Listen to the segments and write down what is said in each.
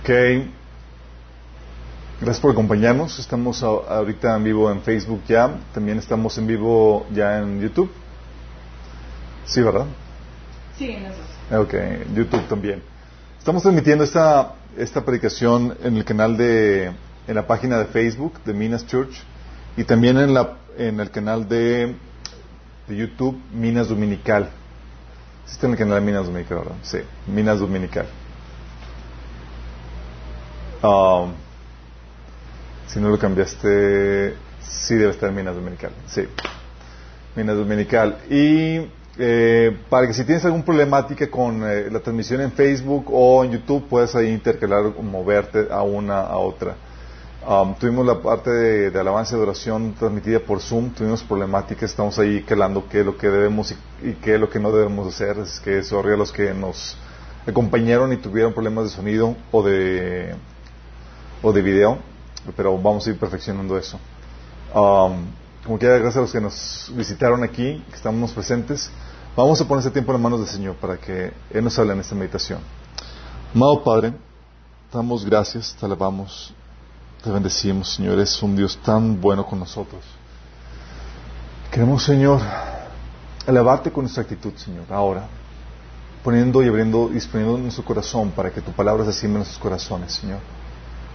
Ok. Gracias por acompañarnos. Estamos ahorita en vivo en Facebook ya. También estamos en vivo ya en YouTube. Sí, ¿verdad? Sí, en dos. Ok, YouTube también. Estamos transmitiendo esta, esta predicación en el canal de, en la página de Facebook de Minas Church y también en, la, en el canal de, de YouTube Minas Dominical. Está en el canal de Minas Dominical, ¿verdad? Sí, Minas Dominical. Um, si no lo cambiaste, sí debe estar en Minas Dominical. Sí, Minas Dominical. Y eh, para que si tienes alguna problemática con eh, la transmisión en Facebook o en YouTube, puedes ahí intercalar moverte a una a otra. Um, tuvimos la parte de, alabanza y adoración transmitida por Zoom, tuvimos problemáticas, estamos ahí calando qué es lo que debemos y, qué es lo que no debemos hacer. Es que sorry a los que nos acompañaron y tuvieron problemas de sonido o de, o de video, pero vamos a ir perfeccionando eso. Um, como quiera, gracias a los que nos visitaron aquí, que estamos presentes. Vamos a poner este tiempo en las manos del Señor para que Él nos hable en esta meditación. Amado Padre, damos gracias, te alabamos, te bendecimos, Señor. Es un Dios tan bueno con nosotros. Queremos, Señor, alabarte con nuestra actitud, Señor, ahora, poniendo y abriendo, disponiendo nuestro corazón para que tu palabra se siembre en nuestros corazones, Señor.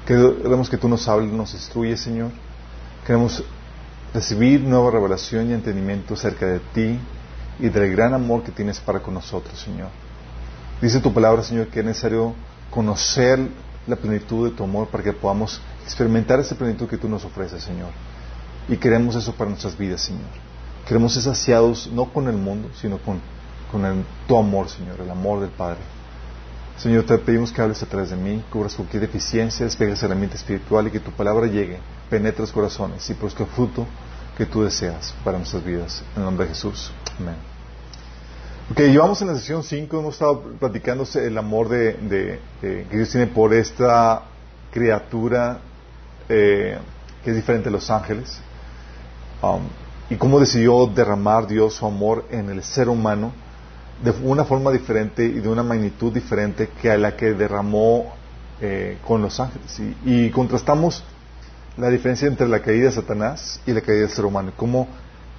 Queremos que tú nos hables, nos instruyes, Señor. Queremos recibir nueva revelación y entendimiento acerca de ti y del gran amor que tienes para con nosotros, Señor. Dice tu palabra, Señor, que es necesario conocer la plenitud de tu amor para que podamos experimentar esa plenitud que tú nos ofreces, Señor. Y queremos eso para nuestras vidas, Señor. Queremos ser saciados no con el mundo, sino con, con tu amor, Señor, el amor del Padre. Señor, te pedimos que hables a través de mí, cubras cualquier deficiencia, despegues el ambiente espiritual y que tu palabra llegue, penetre los corazones y produzca fruto que tú deseas para nuestras vidas. En el nombre de Jesús. Amén. Ok, llevamos en la sesión 5, hemos estado platicándose el amor de, que Dios tiene por esta criatura eh, que es diferente de los ángeles um, y cómo decidió derramar Dios su amor en el ser humano de una forma diferente y de una magnitud diferente que a la que derramó eh, con los ángeles. Y, contrastamos la diferencia entre la caída de Satanás y la caída del ser humano. Como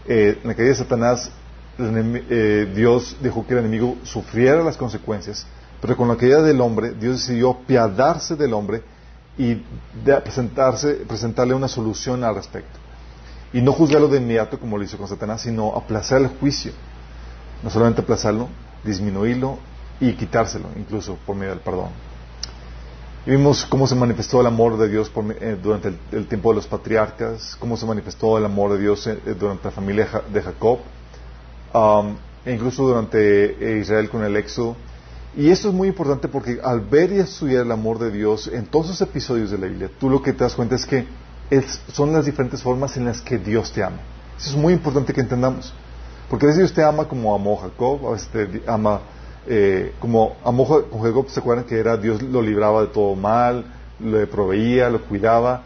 eh, en la caída de Satanás Dios dejó que el enemigo sufriera las consecuencias, pero con la caída del hombre Dios decidió piadarse del hombre y presentarse, presentarle una solución al respecto. Y no juzgarlo de inmediato como lo hizo con Satanás, sino aplazar el juicio no solamente aplazarlo, disminuirlo y quitárselo, incluso por medio del perdón. Vimos cómo se manifestó el amor de Dios eh, durante el, tiempo de los patriarcas, cómo se manifestó el amor de Dios eh, durante la familia de Jacob, um, e incluso durante eh, Israel con el éxodo. Y esto es muy importante porque al ver y estudiar el amor de Dios en todos esos episodios de la Biblia, tú lo que te das cuenta es que son las diferentes formas en las que Dios te ama. Eso es muy importante que entendamos. Porque a veces Dios te ama como amó Jacob, a veces te ama eh, como amó Jacob, ¿se acuerdan que era Dios lo libraba de todo mal, le proveía, lo cuidaba?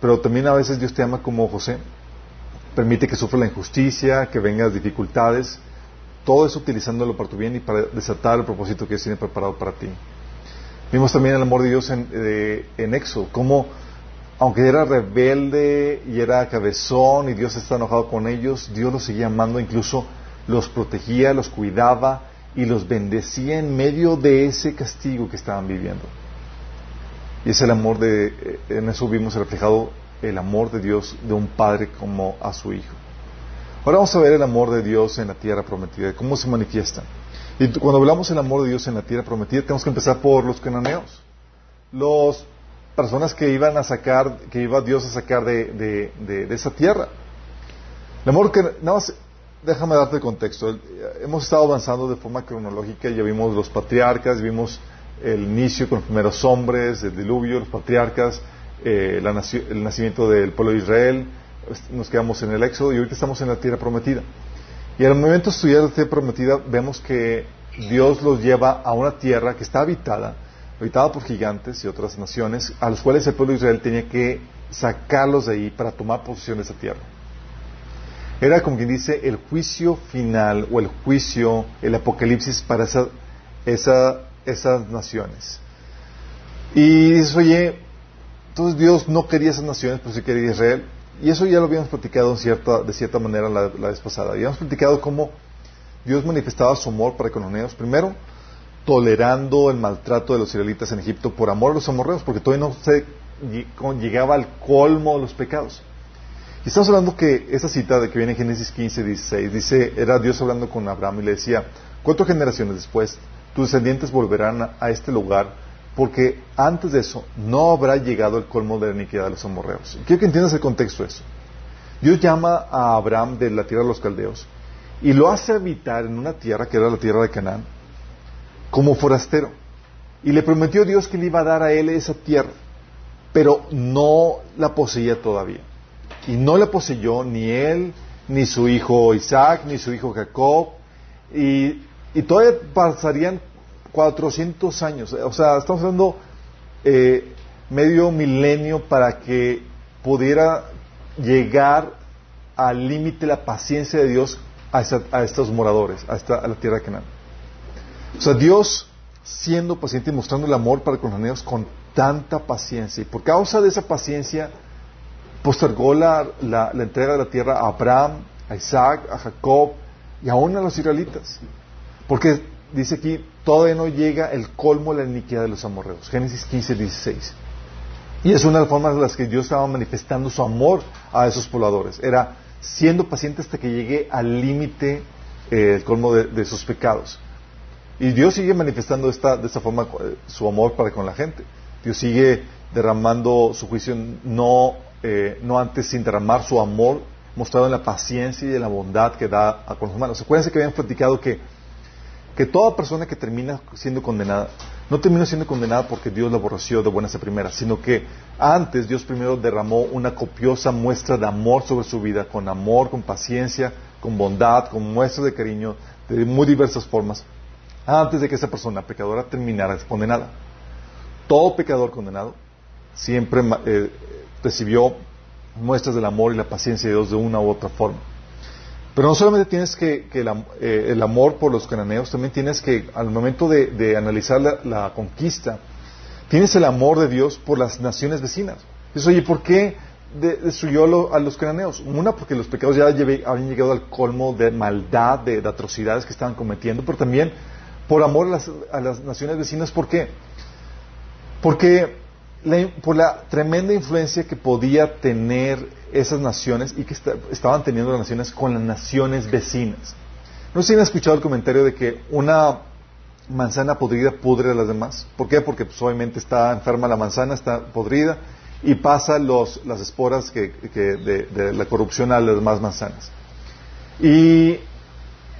Pero también a veces Dios te ama como José. Permite que sufra la injusticia, que vengan las dificultades, todo eso utilizándolo para tu bien y para desatar el propósito que Dios tiene preparado para ti. Vimos también el amor de Dios en, eh, en Éxodo, cómo aunque era rebelde y era cabezón y Dios está enojado con ellos, Dios los seguía amando, incluso los protegía, los cuidaba y los bendecía en medio de ese castigo que estaban viviendo. Y es el amor de, eh, en eso vimos reflejado el amor de Dios de un padre como a su hijo. Ahora vamos a ver el amor de Dios en la tierra prometida, cómo se manifiesta. Y cuando hablamos del amor de Dios en la tierra prometida, tenemos que empezar por los cananeos. Los personas que iban a sacar, que iba Dios a sacar de, esa tierra. El amor que, nada más, déjame darte el contexto. Hemos estado avanzando de forma cronológica, ya vimos los patriarcas, vimos el inicio con los primeros hombres, el diluvio, los patriarcas, eh, el nacimiento del pueblo de Israel, nos quedamos en el Éxodo y ahorita estamos en la tierra prometida. Y al momento de estudiar la tierra prometida, vemos que Dios los lleva a una tierra que está habitada, habitada por gigantes y otras naciones, a los cuales el pueblo de Israel tenía que sacarlos de ahí para tomar posesión de esa tierra. Era como quien dice el juicio final o el juicio, el apocalipsis para esa, esa, esas naciones. Y dices, oye, entonces Dios no quería esas naciones, pero sí quería Israel. Y eso ya lo habíamos platicado de cierta manera la, vez pasada. Habíamos platicado cómo Dios manifestaba su amor para con los. Primero, tolerando el maltrato de los israelitas en Egipto por amor a los amorreos, porque todavía no se llegaba al colmo de los pecados. Y estamos hablando que esa cita de que viene en Génesis 15, 16, dice, era Dios hablando con Abraham y le decía, cuatro generaciones después, tus descendientes volverán a este lugar, porque antes de eso no habrá llegado el colmo de la iniquidad de los amorreos. Quiero que entiendas el contexto de eso. Dios llama a Abraham de la tierra de los caldeos y lo hace habitar en una tierra que era la tierra de Canaán, como forastero. Y le prometió Dios que le iba a dar a él esa tierra, pero no la poseía todavía. Y no la poseyó ni él, ni su hijo Isaac, ni su hijo Jacob. Y, todavía pasarían 400 años. O sea, estamos hablando eh, medio milenio para que pudiera llegar al límite la paciencia de Dios a, estos moradores, a, esta, la tierra de Canaán. O sea, Dios siendo paciente y mostrando el amor para con los con tanta paciencia. Y por causa de esa paciencia, postergó la, la, entrega de la tierra a Abraham, a Isaac, a Jacob y aún a los israelitas. Porque dice aquí, todavía no llega el colmo de la iniquidad de los amorreos. Génesis 15, 16. Y es una de las formas en las que Dios estaba manifestando su amor a esos pobladores. Era siendo paciente hasta que llegue al límite eh, el colmo de, sus pecados. Y Dios sigue manifestando esta, de esta forma eh, su amor para con la gente. Dios sigue derramando su juicio no eh, no antes sin derramar su amor mostrado en la paciencia y en la bondad que da a con los humanos. Acuérdense que habían platicado que, que toda persona que termina siendo condenada, no termina siendo condenada porque Dios la aborreció de buenas a primeras, sino que antes Dios primero derramó una copiosa muestra de amor sobre su vida, con amor, con paciencia, con bondad, con muestras de cariño, de muy diversas formas, antes de que esa persona pecadora terminara condenada. Todo pecador condenado siempre eh, recibió muestras del amor y la paciencia de Dios de una u otra forma. Pero no solamente tienes que, eh, el, amor por los cananeos, también tienes que, al momento de, analizar la, conquista, tienes el amor de Dios por las naciones vecinas. Dices, oye, ¿por qué destruyó a los cananeos? Una, porque los pecados ya habían llegado al colmo de maldad, de, atrocidades que estaban cometiendo, pero también por amor a las, a las naciones vecinas. ¿Por qué? Porque por la tremenda influencia que podía tener esas naciones y que estaban teniendo las naciones con las naciones vecinas. No sé si han escuchado el comentario de que una manzana podrida pudre a las demás. ¿Por qué? Porque pues, obviamente está enferma la manzana, está podrida y pasa los, las esporas que, de, la corrupción a las demás manzanas. Y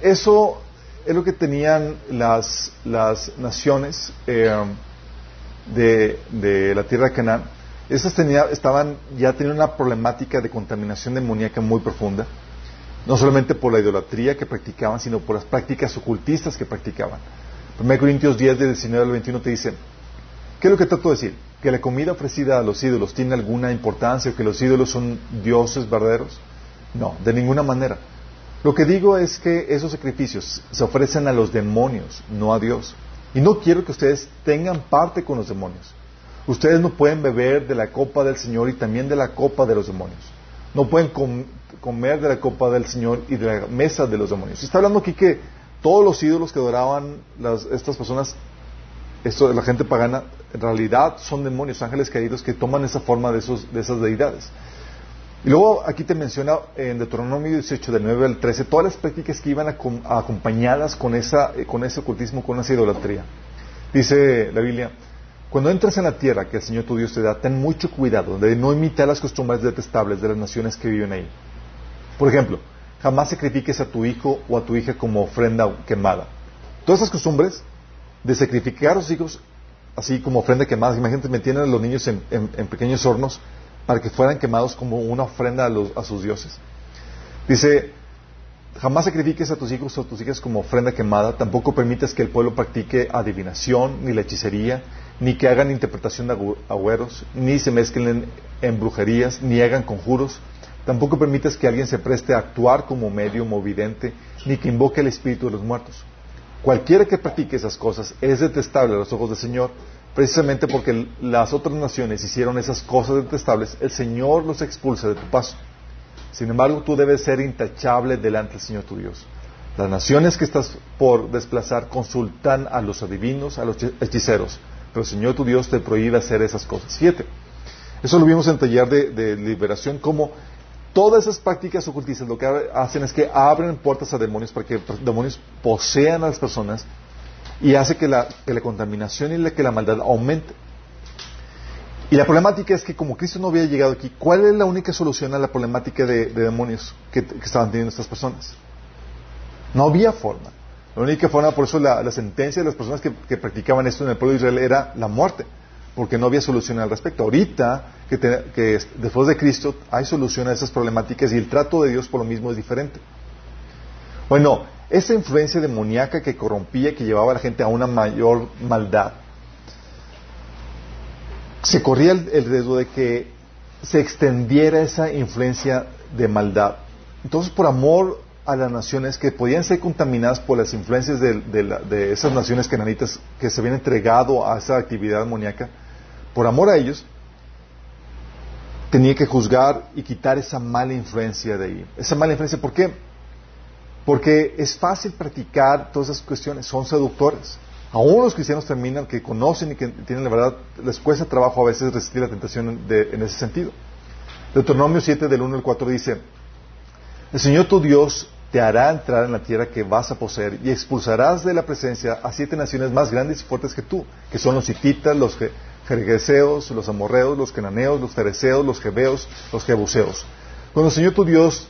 eso es lo que tenían las, las naciones. Eh, de, la tierra de Canaán, esas estaban, ya tenían una problemática de contaminación demoníaca muy profunda, no solamente por la idolatría que practicaban, sino por las prácticas ocultistas que practicaban. 1 Corintios 10, de 19 al 21 te dice, ¿qué es lo que trato de decir? ¿Que la comida ofrecida a los ídolos tiene alguna importancia o que los ídolos son dioses verdaderos? No, de ninguna manera. Lo que digo es que esos sacrificios se ofrecen a los demonios, no a Dios. Y no quiero que ustedes tengan parte con los demonios. Ustedes no pueden beber de la copa del Señor y también de la copa de los demonios. No pueden comer de la copa del Señor y de la mesa de los demonios. Está hablando aquí que todos los ídolos que adoraban estas personas, esto, la gente pagana, en realidad son demonios, ángeles caídos que toman esa forma de, esos, de esas deidades. Y luego aquí te menciona en Deuteronomio 18, del 9 al 13, todas las prácticas que iban acompañadas con, esa, eh, con ese ocultismo, con esa idolatría. Dice la Biblia, cuando entras en la tierra que el Señor tu Dios te da, ten mucho cuidado de no imitar las costumbres detestables de las naciones que viven ahí. Por ejemplo, jamás sacrifiques a tu hijo o a tu hija como ofrenda quemada. Todas esas costumbres de sacrificar a los hijos así como ofrenda quemada, imagínate, metiendo a los niños en pequeños hornos para que fueran quemados como una ofrenda a, sus dioses. Dice, jamás sacrifiques a tus hijos o a tus hijas como ofrenda quemada, tampoco permitas que el pueblo practique adivinación, ni la hechicería, ni que hagan interpretación de agüeros, ni se mezclen en brujerías, ni hagan conjuros, Tampoco permitas que alguien se preste a actuar como medio movidente, ni que invoque el espíritu de los muertos. Cualquiera que practique esas cosas es detestable a los ojos del Señor, precisamente porque las otras naciones hicieron esas cosas detestables, el Señor los expulsa de tu paso. Sin embargo, tú debes ser intachable delante del Señor tu Dios. Las naciones que estás por desplazar consultan a los adivinos, a los hechiceros, pero el Señor tu Dios te prohíbe hacer esas cosas. Siete. Eso lo vimos en el taller de, liberación, como todas esas prácticas ocultistas lo que hacen es que abren puertas a demonios para que demonios posean a las personas y hace que la, contaminación y que la maldad aumente. Y la problemática es que como Cristo no había llegado aquí, ¿cuál es la única solución a la problemática de, demonios que, estaban teniendo estas personas? No había forma. La única forma, por eso la, sentencia de las personas que, practicaban esto en el pueblo de Israel era la muerte, porque no había solución al respecto. Ahorita, que, después de Cristo, hay solución a esas problemáticas y el trato de Dios por lo mismo es diferente. Bueno, esa influencia demoníaca que corrompía, que llevaba a la gente a una mayor maldad, se corría el, riesgo de que se extendiera esa influencia de maldad. Entonces, por amor a las naciones que podían ser contaminadas por las influencias de, esas naciones cananitas que se habían entregado a esa actividad demoníaca, por amor a ellos, tenía que juzgar y quitar esa mala influencia de ahí. Esa mala influencia, ¿por qué? Porque es fácil practicar todas esas cuestiones, son seductores. Aún los cristianos terminan, que conocen y que tienen la verdad, les cuesta trabajo a veces resistir la tentación en ese sentido. Deuteronomio 7 del 1 al 4 dice, el Señor tu Dios te hará entrar en la tierra que vas a poseer y expulsarás de la presencia a siete naciones más grandes y fuertes que tú, que son los hititas, los jergeseos, los amorreos, los cananeos, los fereceos, los jebeos, los jebuseos. Cuando el Señor tu Dios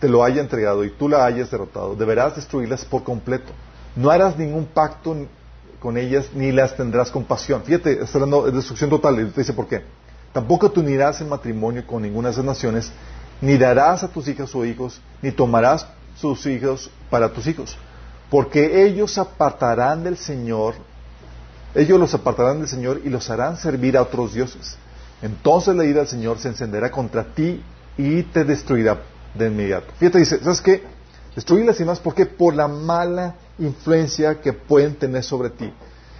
te lo haya entregado y tú la hayas derrotado, deberás destruirlas por completo. No harás ningún pacto con ellas ni las tendrás compasión. Fíjate, está hablando de destrucción total. Y te dice por qué. Tampoco te unirás en matrimonio con ninguna de esas naciones, ni darás a tus hijas o hijos, ni tomarás sus hijos para tus hijos, porque ellos apartarán del Señor, ellos los apartarán del Señor y los harán servir a otros dioses. Entonces la ira del Señor se encenderá contra ti y te destruirá de inmediato. Fíjate, dice, ¿sabes qué? Destruirlas y más, ¿por qué? Por la mala influencia que pueden tener sobre ti.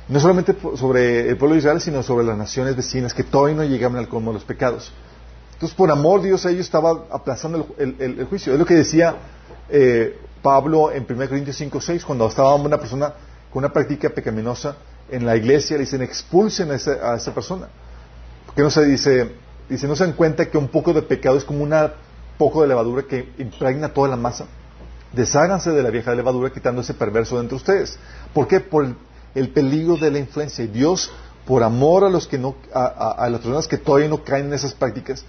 No solamente sobre el pueblo de Israel, sino sobre las naciones vecinas que todavía no llegaban al colmo de los pecados. Entonces, por amor, Dios a ellos estaba aplazando el, juicio. Es lo que decía eh, Pablo en 1 Corintios 5, 6, cuando estaba una persona con una práctica pecaminosa en la iglesia, le dicen, expulsen a esa, persona. Porque no se dice, dice, no se dan cuenta que un poco de pecado es como un poco de levadura que impregna toda la masa. Desháganse de la vieja levadura quitando ese perverso dentro de ustedes. ¿Por qué? Por el, peligro de la influencia. Y Dios, por amor a los que no, a, las personas que todavía no caen en esas prácticas,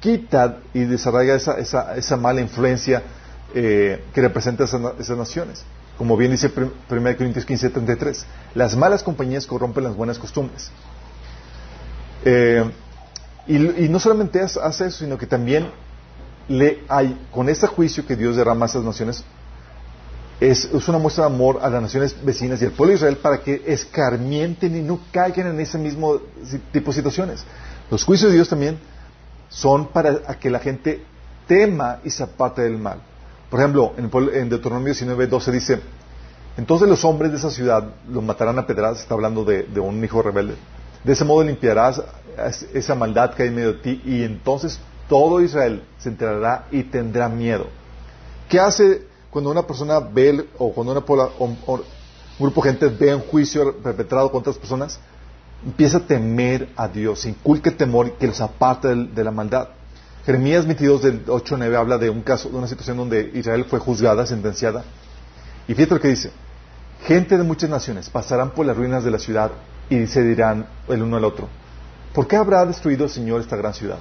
quita y desarraiga esa, esa, esa mala influencia eh, que representa esas, naciones. Como bien dice 1 Corintios 15, 33. Las malas compañías corrompen las buenas costumbres. Eh, y, no solamente hace eso, sino que también le con ese juicio que Dios derrama a esas naciones, es, una muestra de amor a las naciones vecinas y al pueblo de Israel para que escarmienten y no caigan en ese mismo tipo de situaciones. Los juicios de Dios también son para que la gente tema y se aparte del mal. Por ejemplo, en, en Deuteronomio 19, 12 dice, entonces los hombres de esa ciudad los matarán a pedradas, está hablando de, de un hijo rebelde. De ese modo limpiarás esa maldad que hay en medio de ti y entonces todo Israel se enterará y tendrá miedo. ¿Qué hace cuando una persona ve, o cuando un grupo de gente ve un juicio perpetrado contra otras personas? Empieza a temer a Dios, inculque temor que los aparte de, la maldad. Jeremías 22 del 8 9 habla de un caso, de una situación donde Israel fue juzgada, sentenciada. Y fíjate lo que dice. Gente de muchas naciones pasarán por las ruinas de la ciudad y se dirán el uno al otro, ¿por qué habrá destruido el Señor esta gran ciudad?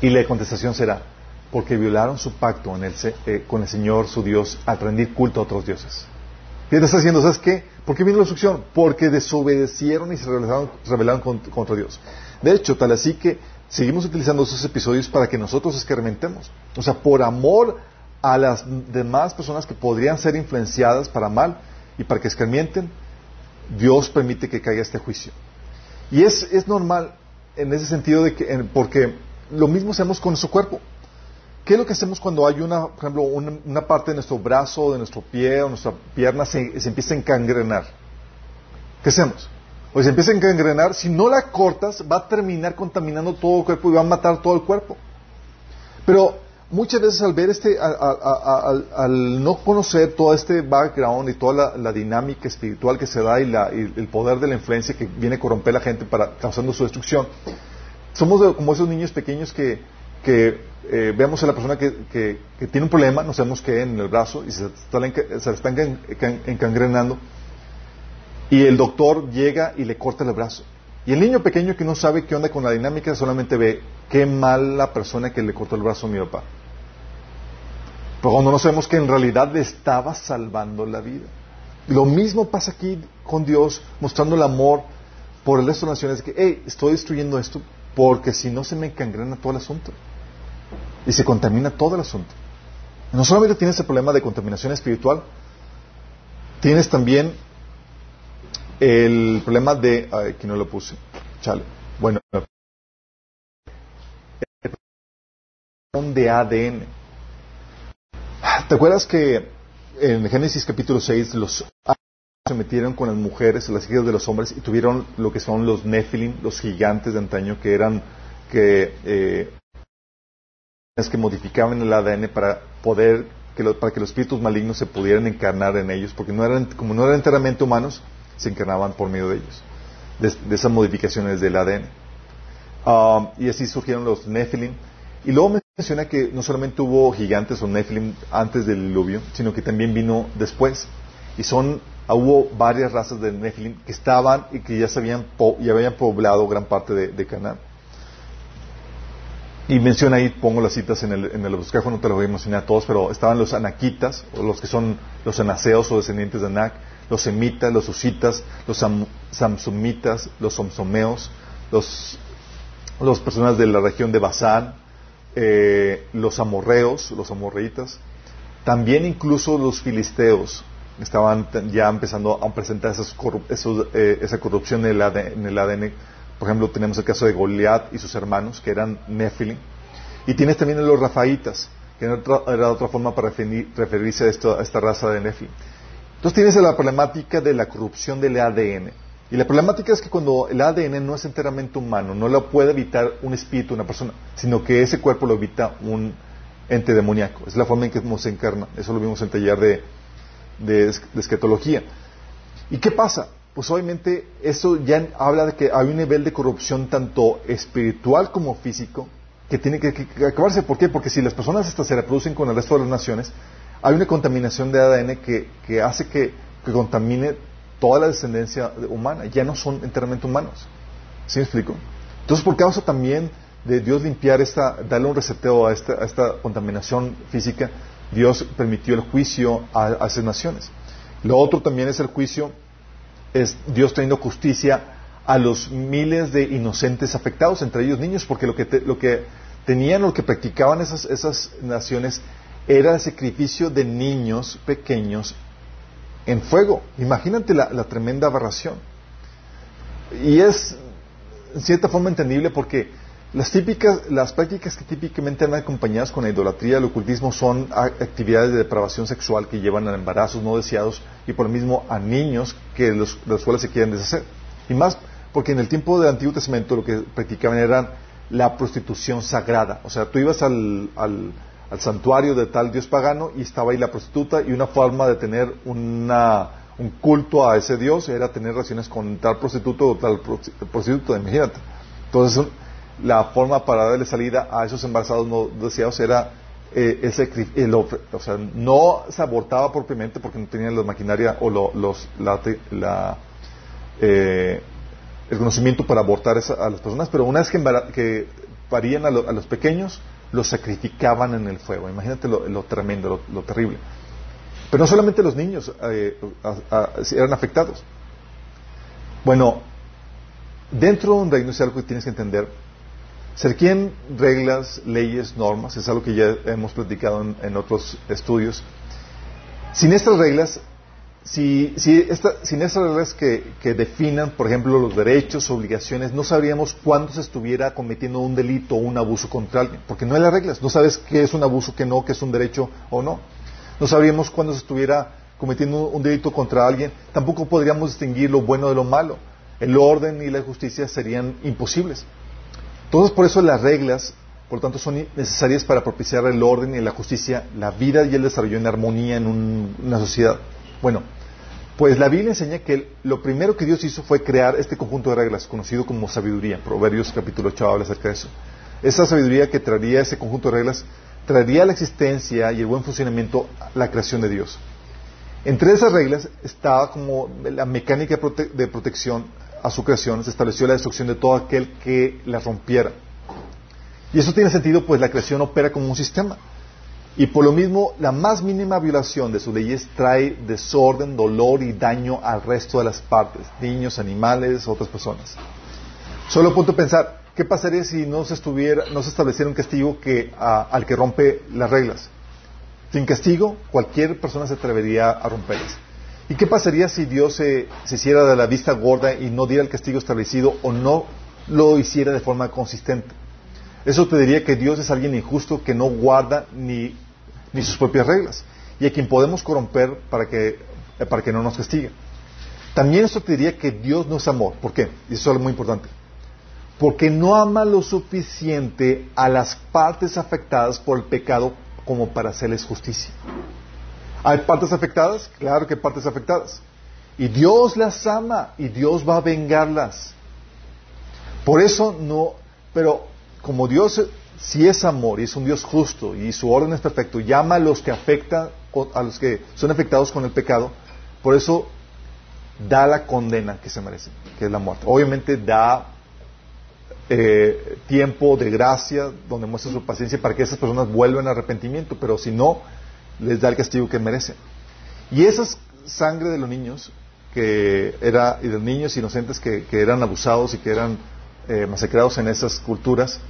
Y la contestación será, porque violaron su pacto eh, con el Señor, su Dios, al rendir culto a otros dioses. ¿Qué está haciendo? ¿Sabes qué? ¿Por qué vino la instrucción? Porque desobedecieron y se rebelaron, contra, Dios. De hecho, tal así que seguimos utilizando esos episodios para que nosotros escarmentemos. O sea, por amor a las demás personas que podrían ser influenciadas para mal y para que escarmienten, Dios permite que caiga este juicio. Y es, normal en ese sentido de que, porque lo mismo hacemos con nuestro cuerpo. ¿Qué es lo que hacemos cuando hay una, por ejemplo, una, parte de nuestro brazo, de nuestro pie o nuestra pierna se, empieza a encangrenar? ¿Qué hacemos? O se empieza a encangrenar, si no la cortas, va a terminar contaminando todo el cuerpo y va a matar todo el cuerpo. Pero muchas veces al ver este, al, no conocer todo este background y toda la, dinámica espiritual que se da y, el poder de la influencia que viene a corromper a la gente para causando su destrucción, somos como esos niños pequeños que, eh, vemos a la persona que, tiene un problema, no sabemos qué en el brazo y se, se están encangrenando y el doctor llega y le corta el brazo. Y el niño pequeño que no sabe qué onda con la dinámica solamente ve qué mal la persona que le cortó el brazo a mi papá. Pero cuando no sabemos que en realidad le estaba salvando la vida. Lo mismo pasa aquí con Dios, mostrando el amor por el resto de las naciones, que, hey, estoy destruyendo esto porque si no se me encangrena todo el asunto. Y se contamina todo el asunto. No solamente tienes el problema de contaminación espiritual, tienes también el problema de... Aquí no lo puse. Chale. Bueno. de ADN. ¿Te acuerdas que en Génesis capítulo 6 los se metieron con las mujeres, las hijas de los hombres, y tuvieron lo que son los Nephilim, los gigantes de antaño, que eran que eh, que modificaban el ADN para poder que para que los espíritus malignos se pudieran encarnar en ellos, porque no eran como no eran enteramente humanos, se encarnaban por medio de ellos, de, esas modificaciones del ADN. Um, y así surgieron los Nephilim. Y luego menciona que no solamente hubo gigantes o Nephilim antes del diluvio, sino que también vino después. Y son, hubo varias razas de Nephilim que estaban y que ya, se habían, ya habían poblado gran parte de, de Canaán. Y menciona ahí, pongo las citas en el, en el no te lo voy a mencionar todos, pero estaban los anaquitas, o los que son los anaseos o descendientes de Anak, los semitas, los usitas, los samsumitas, los somsomeos, los, los personas de la región de Basán, eh, los amorreos, los amorreitas, también incluso los filisteos estaban ya empezando a presentar esos, eh, esa corrupción en el, ADN, Por ejemplo, tenemos el caso de Goliat y sus hermanos, que eran Nephilim. Y tienes también a los Rafaitas, que era otra, forma para referirse a, esta raza de Nephilim. Entonces tienes la problemática de la corrupción del ADN. Y la problemática es que cuando el ADN no es enteramente humano, no lo puede evitar un espíritu, una persona, sino que ese cuerpo lo evita un ente demoníaco. Es la forma en que se encarna. Eso lo vimos en el taller de, de, escatología. ¿Y qué pasa? Pues obviamente eso ya habla de que hay un nivel de corrupción tanto espiritual como físico que tiene que, acabarse. ¿Por qué? Porque si las personas estas se reproducen con el resto de las naciones, hay una contaminación de ADN que, hace que, contamine toda la descendencia humana. Ya no son enteramente humanos. ¿Sí me explico? Entonces, por causa también de Dios limpiar esta, darle un reseteo a esta, contaminación física, Dios permitió el juicio a, esas naciones. Lo otro también es el juicio, es Dios trayendo justicia a los miles de inocentes afectados, entre ellos niños, porque lo que, lo que tenían, lo que practicaban esas, esas naciones era el sacrificio de niños pequeños en fuego. Imagínate la, tremenda aberración. Y es en cierta forma entendible porque las típicas, las prácticas que típicamente van acompañadas con la idolatría, el ocultismo, son actividades de depravación sexual que llevan a embarazos no deseados y por lo mismo a niños que los, cuales se quieren deshacer. Y más porque en el tiempo del Antiguo Testamento lo que practicaban era la prostitución sagrada. O sea, tú ibas al al santuario de tal dios pagano y estaba ahí la prostituta y una forma de tener una, un culto a ese dios era tener relaciones con tal prostituto o tal prostituto, imagínate. Entonces, la forma para darle salida a esos embarazados no deseados era eh, ese, el, o sea, no se abortaba propiamente porque no tenían la maquinaria o los, la, eh, el conocimiento para abortar a las personas, pero una vez que, que parían a los pequeños, los sacrificaban en el fuego. Imagínate lo, tremendo, lo, terrible. Pero no solamente los niños eh, eran afectados. Bueno, dentro de un reino es algo que tienes que entender. Requieren reglas, leyes, normas, es algo que ya hemos platicado en, otros estudios. Sin estas reglas, si, si sin esas reglas que, que, definan, por ejemplo, los derechos, obligaciones, no sabríamos cuándo se estuviera cometiendo un delito o un abuso contra alguien, porque no hay las reglas, no sabes qué es un abuso, qué no, qué es un derecho o no. No sabríamos cuándo se estuviera cometiendo un delito contra alguien, tampoco podríamos distinguir lo bueno de lo malo. El orden y la justicia serían imposibles. Entonces, por eso las reglas, por lo tanto, son necesarias para propiciar el orden y la justicia, la vida y el desarrollo en armonía en una sociedad. Bueno, pues la Biblia enseña que lo primero que Dios hizo fue crear este conjunto de reglas, conocido como sabiduría. Proverbios capítulo 8 habla acerca de eso. Esa sabiduría que traería ese conjunto de reglas, traería la existencia y el buen funcionamiento la creación de Dios. Entre esas reglas estaba como la mecánica de protección a su creación, se estableció la destrucción de todo aquel que la rompiera. Y eso tiene sentido, pues la creación opera como un sistema. Y por lo mismo, la más mínima violación de sus leyes trae desorden, dolor y daño al resto de las partes, niños, animales, otras personas. Solo punto de pensar, ¿qué pasaría si no se, estuviera, no se estableciera un castigo que, al que rompe las reglas? Sin castigo, cualquier persona se atrevería a romperlas. ¿Y qué pasaría si Dios se, se hiciera de la vista gorda y no diera el castigo establecido o no lo hiciera de forma consistente? Eso te diría que Dios es alguien injusto que no guarda ni ni sus propias reglas, y a quien podemos corromper para que, para que no nos castigue. También esto te diría que Dios no es amor. ¿Por qué? Y eso es muy importante. Porque no ama lo suficiente a las partes afectadas por el pecado como para hacerles justicia. ¿Hay partes afectadas? Claro que hay partes afectadas. Y Dios las ama y Dios va a vengarlas. Por eso no, pero como Dios si es amor y es un Dios justo y su orden es perfecto, llama a los que afectan, a los que son afectados con el pecado, por eso da la condena que se merece, que es la muerte. Obviamente da eh, tiempo de gracia donde muestra su paciencia para que esas personas vuelvan a arrepentimiento, pero si no, les da el castigo que merecen. Y esa sangre de los niños, que era, y de los niños inocentes que, eran abusados y que eran eh, masacrados en esas culturas,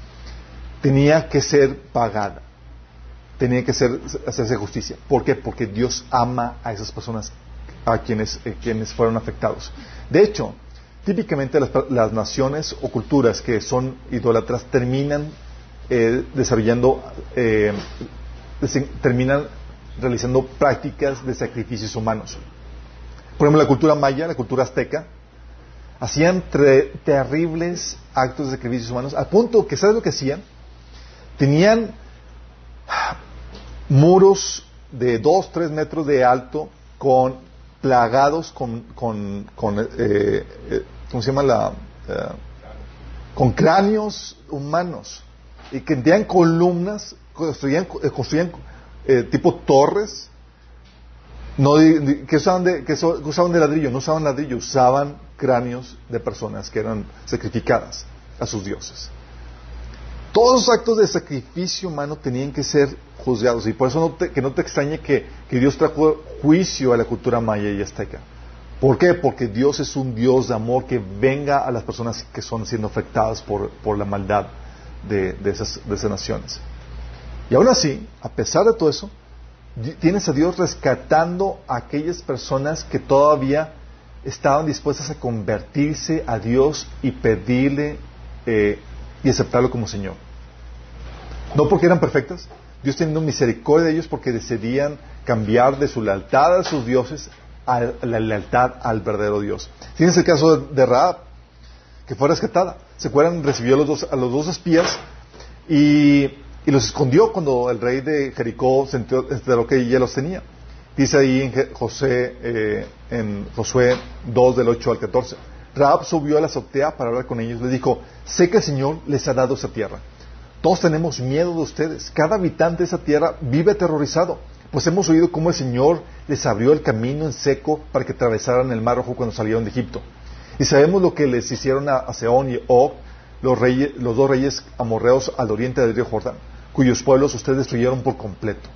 tenía que ser pagada, tenía que ser, hacerse justicia. ¿Por qué? Porque Dios ama a esas personas a quienes, eh, quienes fueron afectados. De hecho, típicamente las, naciones o culturas que son idólatras terminan eh, desarrollando, eh, terminan realizando prácticas de sacrificios humanos. Por ejemplo, la cultura maya, la cultura azteca, hacían terribles actos de sacrificios humanos, al punto que, ¿sabes lo que hacían? Tenían muros de dos, tres metros de alto con plagados con, con, con eh, eh, ¿cómo se llama la? Eh, con cráneos humanos y que tenían columnas, construían, construían tipo torres, no, que, usaban de, que usaban de ladrillo, no usaban ladrillo, usaban cráneos de personas que eran sacrificadas a sus dioses. Todos los actos de sacrificio humano tenían que ser juzgados. Y por eso no te, que no te extrañe que, Dios trajo juicio a la cultura maya y azteca. ¿Por qué? Porque Dios es un Dios de amor que venga a las personas que son siendo afectadas por, la maldad de, de esas naciones. Y aún así, a pesar de todo eso, tienes a Dios rescatando a aquellas personas que todavía estaban dispuestas a convertirse a Dios y pedirle eh, y aceptarlo como Señor. No porque eran perfectas, Dios teniendo misericordia de ellos porque decidían cambiar de su lealtad a sus dioses a la lealtad al verdadero Dios. Tienes el caso de Raab, que fue rescatada. ¿Se acuerdan? Recibió a los dos, a los dos espías y, los escondió cuando el rey de Jericó se enteró que ella los tenía. Dice ahí en, José, eh, en Josué 2 del 8 al 14. Raab subió a la azotea para hablar con ellos. Le dijo, sé que el Señor les ha dado esa tierra. Todos tenemos miedo de ustedes. Cada habitante de esa tierra vive aterrorizado. Pues hemos oído cómo el Señor les abrió el camino en seco para que atravesaran el mar rojo cuando salieron de Egipto. Y sabemos lo que les hicieron a, Seón y Og, los, los dos reyes amorreos al oriente del río Jordán, cuyos pueblos ustedes destruyeron por completo.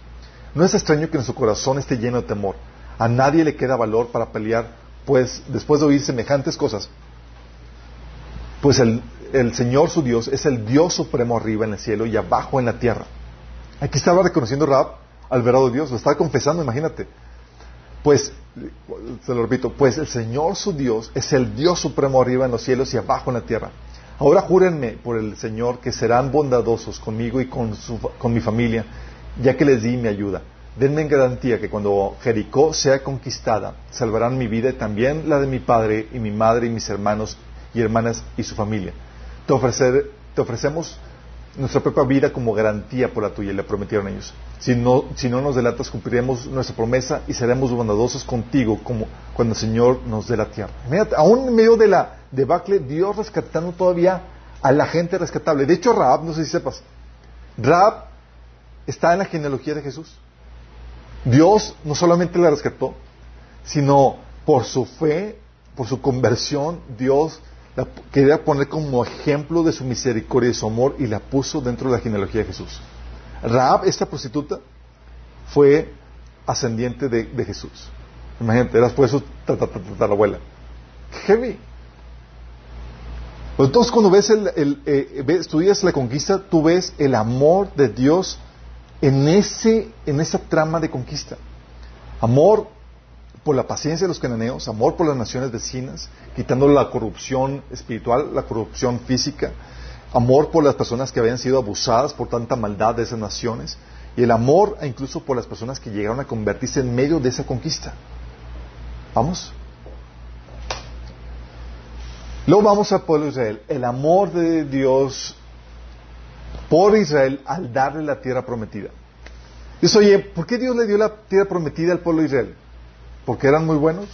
No es extraño que su corazón esté lleno de temor. A nadie le queda valor para pelear pues después de oír semejantes cosas, pues el, Señor su Dios es el Dios supremo arriba en el cielo y abajo en la tierra. Aquí estaba reconociendo Rab al verado Dios, lo estaba confesando, imagínate. Pues, se lo repito, pues el Señor su Dios es el Dios supremo arriba en los cielos y abajo en la tierra. Ahora júrenme por el Señor que serán bondadosos conmigo y con, con mi familia, ya que les di mi ayuda. Denme en garantía que cuando Jericó sea conquistada, salvarán mi vida y también la de mi padre y mi madre y mis hermanos y hermanas y su familia. Te, ofrecer, te ofrecemos nuestra propia vida como garantía por la tuya, le prometieron ellos. Si no, si no nos delatas, cumpliremos nuestra promesa y seremos bondadosos contigo como cuando el Señor nos dé la tierra. aún en medio de la debacle, Dios rescatando todavía a la gente rescatable. De hecho, Raab, no sé si sepas, Raab está en la genealogía de Jesús. Dios no solamente la rescató, sino por su fe, por su conversión, Dios la quería poner como ejemplo de su misericordia y su amor y la puso dentro de la genealogía de Jesús. Raab, esta prostituta, fue ascendiente de, Jesús. Imagínate, era por su abuela. Heavy. Entonces, cuando ves el, eh, estudias la conquista, tú ves el amor de Dios en, ese, en esa trama de conquista. Amor por la paciencia de los cananeos, amor por las naciones vecinas, quitando la corrupción espiritual, la corrupción física, amor por las personas que habían sido abusadas por tanta maldad de esas naciones, y el amor incluso por las personas que llegaron a convertirse en medio de esa conquista. ¿Vamos? Luego vamos al pueblo de Israel. El amor de Dios por Israel al darle la tierra prometida. Dice, oye, ¿por qué Dios le dio la tierra prometida al pueblo de Israel? ¿Porque eran muy buenos?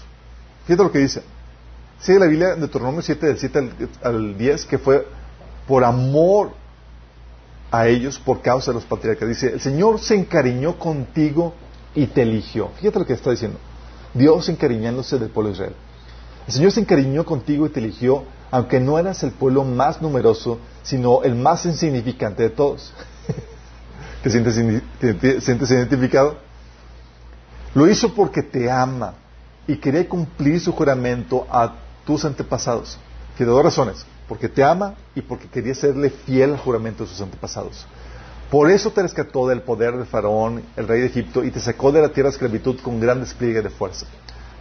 Fíjate lo que dice. Sigue la Biblia de Deuteronomio 7, del 7 al, 10, que fue por amor a ellos, por causa de los patriarcas. Dice, el Señor se encariñó contigo y te eligió. Fíjate lo que está diciendo. Dios encariñándose del pueblo de Israel. El Señor se encariñó contigo y te eligió, aunque no eras el pueblo más numeroso, sino el más insignificante de todos. ¿Te sientes, identificado? Lo hizo porque te ama y quería cumplir su juramento a tus antepasados. Que dos razones. Porque te ama y porque quería serle fiel al juramento de sus antepasados. Por eso te rescató del poder de Faraón, el rey de Egipto, y te sacó de la tierra de esclavitud con gran despliegue de fuerza.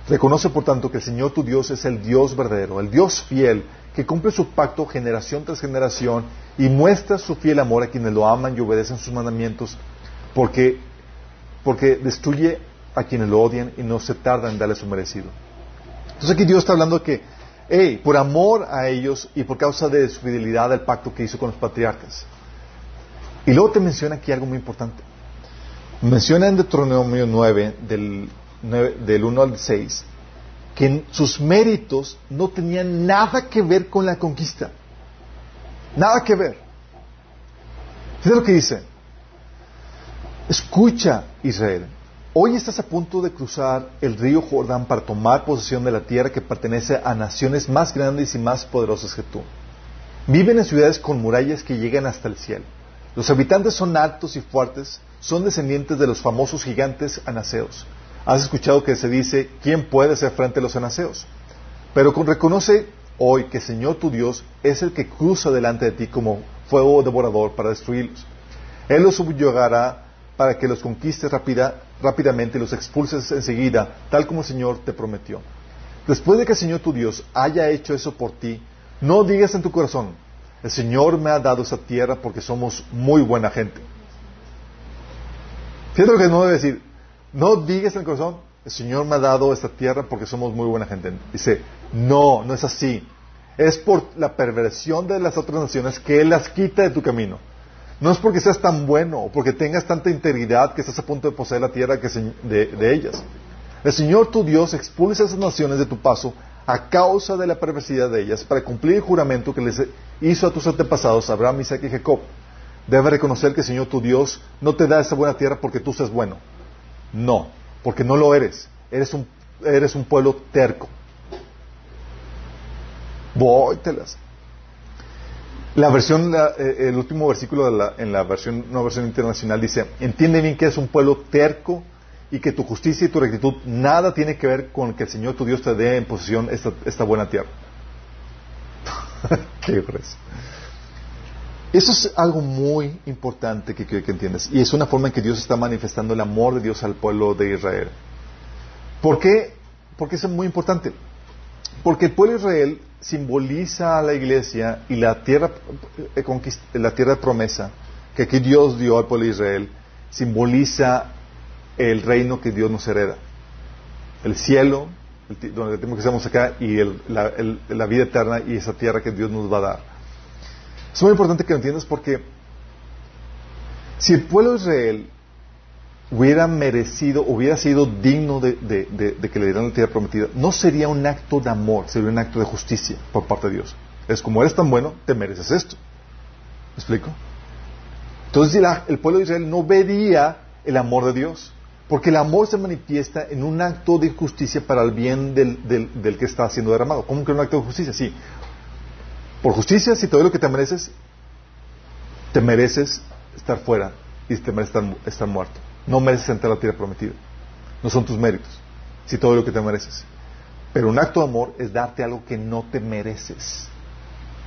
Reconoce, por tanto, que el Señor tu Dios es el Dios verdadero, el Dios fiel, que cumple su pacto generación tras generación y muestra su fiel amor a quienes lo aman y obedecen sus mandamientos, porque, porque destruye a quienes lo odian y no se tarda en darle su merecido. Entonces aquí Dios está hablando que, hey, por amor a ellos y por causa de su fidelidad al pacto que hizo con los patriarcas. Y luego te menciona aquí algo muy importante. Menciona en Deuteronomio 9, del del 1 al 6, que sus méritos no tenían nada que ver con la conquista. Nada que ver. Fíjate lo que dice. Escucha, Israel. Hoy estás a punto de cruzar el río Jordán para tomar posesión de la tierra que pertenece a naciones más grandes y más poderosas que tú. Viven en ciudades con murallas que llegan hasta el cielo. Los habitantes son altos y fuertes, son descendientes de los famosos gigantes anaseos. Has escuchado que se dice, ¿quién puede hacer frente a los anaseos? Pero reconoce hoy que el Señor tu Dios es el que cruza delante de ti como fuego devorador para destruirlos. Él los subyugará para que los conquistes rápidamente y los expulses enseguida, tal como el Señor te prometió. Después de que el Señor tu Dios haya hecho eso por ti, no digas en tu corazón, el Señor me ha dado esa tierra porque somos muy buena gente. Fíjate lo que no debe decir, no digas en el corazón, el Señor me ha dado esta tierra porque somos muy buena gente. Dice, no, no es así. Es por la perversión de las otras naciones que Él las quita de tu camino. No es porque seas tan bueno o porque tengas tanta integridad que estás a punto de poseer la tierra que de, ellas. El Señor tu Dios expulsa a esas naciones de tu paso a causa de la perversidad de ellas para cumplir el juramento que les hizo a tus antepasados, Abraham, Isaac y Jacob. Debes reconocer que el Señor tu Dios no te da esa buena tierra porque tú seas bueno no, porque no lo eres. Eres un, eres un pueblo terco. Vóytelas. La versión, eh, el último versículo de la, en la versión, versión internacional dice, entiende bien que eres un pueblo terco y que tu justicia y tu rectitud nada tiene que ver con que el Señor tu Dios te dé en posesión esta, esta buena tierra. ¿Qué crees? Eso es algo muy importante que quiero que entiendas. Y es una forma en que Dios está manifestando el amor de Dios al pueblo de Israel. ¿Por qué? Porque eso es muy importante. Porque el pueblo de Israel simboliza a la iglesia y la tierra, eh, la tierra de promesa que aquí Dios dio al pueblo de Israel simboliza el reino que Dios nos hereda. El cielo, donde tenemos que estamos acá, y la, vida eterna y esa tierra que Dios nos va a dar. Es muy importante que lo entiendas porque si el pueblo de Israel hubiera merecido, hubiera sido digno de, que le dieran la tierra prometida, no sería un acto de amor, sería un acto de justicia por parte de Dios. Es como eres tan bueno, te mereces esto. ¿Me explico? Entonces el pueblo de Israel no vería el amor de Dios, porque el amor se manifiesta en un acto de justicia para el bien del, que está siendo derramado. ¿Cómo que un acto de justicia? Sí. Por justicia, si te doy lo que te mereces, te mereces estar fuera y te mereces estar muerto. No mereces entrar a la tierra prometida. No son tus méritos, si todo lo que te mereces. Pero un acto de amor es darte algo que no te mereces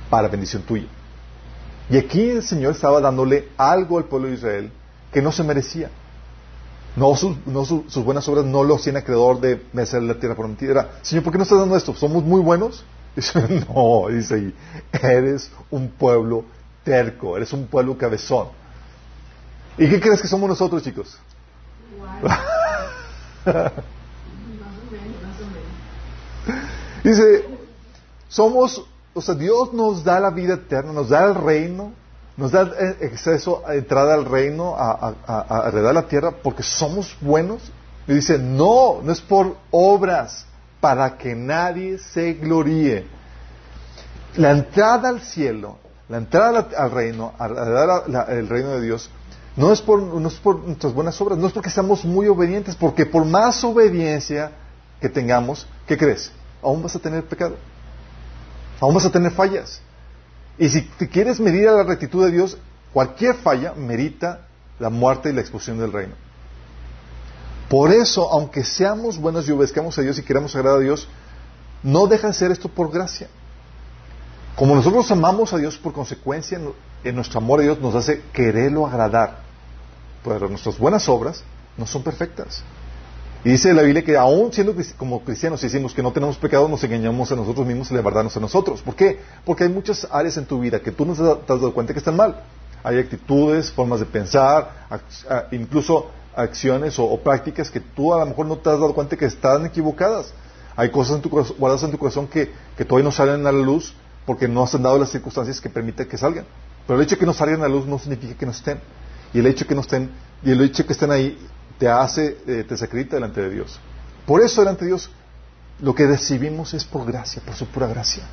para bendición tuya. Y aquí el Señor estaba dándole algo al pueblo de Israel que no se merecía. No, sus buenas obras no lo hacían acreedor de merecer la tierra prometida. Era, Señor, ¿por qué no estás dando esto? ¿Somos muy buenos? No, dice ahí, eres un pueblo terco, eres un pueblo cabezón. ¿Y qué crees que somos nosotros, chicos? Dice, somos, o sea, Dios nos da la vida eterna, nos da el reino, nos da acceso a entrada al reino, a, a, la tierra, porque somos buenos. Y dice, no, no es por obras, para que nadie se gloríe. La entrada al cielo, la entrada al reino, a heredar el reino de Dios, no es, por, nuestras buenas obras, no es porque seamos muy obedientes, porque por más obediencia que tengamos, ¿qué crees? Aún vas a tener pecado. Aún vas a tener fallas. Y si te quieres medir a la rectitud de Dios, cualquier falla merita la muerte y la expulsión del reino. Por eso, aunque seamos buenos y obedezcamos a Dios y queramos agradar a Dios, no deja de ser esto por gracia. Como nosotros amamos a Dios por consecuencia, en nuestro amor a Dios nos hace quererlo agradar pero nuestras buenas obras no son perfectas. Y dice la Biblia que aún siendo como cristianos decimos que no tenemos pecado, nos engañamos a nosotros mismos y la verdad a nosotros. ¿Por qué? Porque hay muchas áreas en tu vida que tú no te has dado cuenta que están mal. Hay actitudes, formas de pensar, incluso acciones o, prácticas que tú a lo mejor no te has dado cuenta que están equivocadas. Hay cosas en tu, guardadas en tu corazón que, que todavía no salen a la luz porque no has dado las circunstancias que permiten que salgan. Pero el hecho de que no salgan a la luz no significa que no estén. Y el hecho que no estén, y el hecho que estén ahí te hace, eh, te sacrifica delante de Dios. Por eso delante de Dios lo que recibimos es por gracia, por su pura gracia.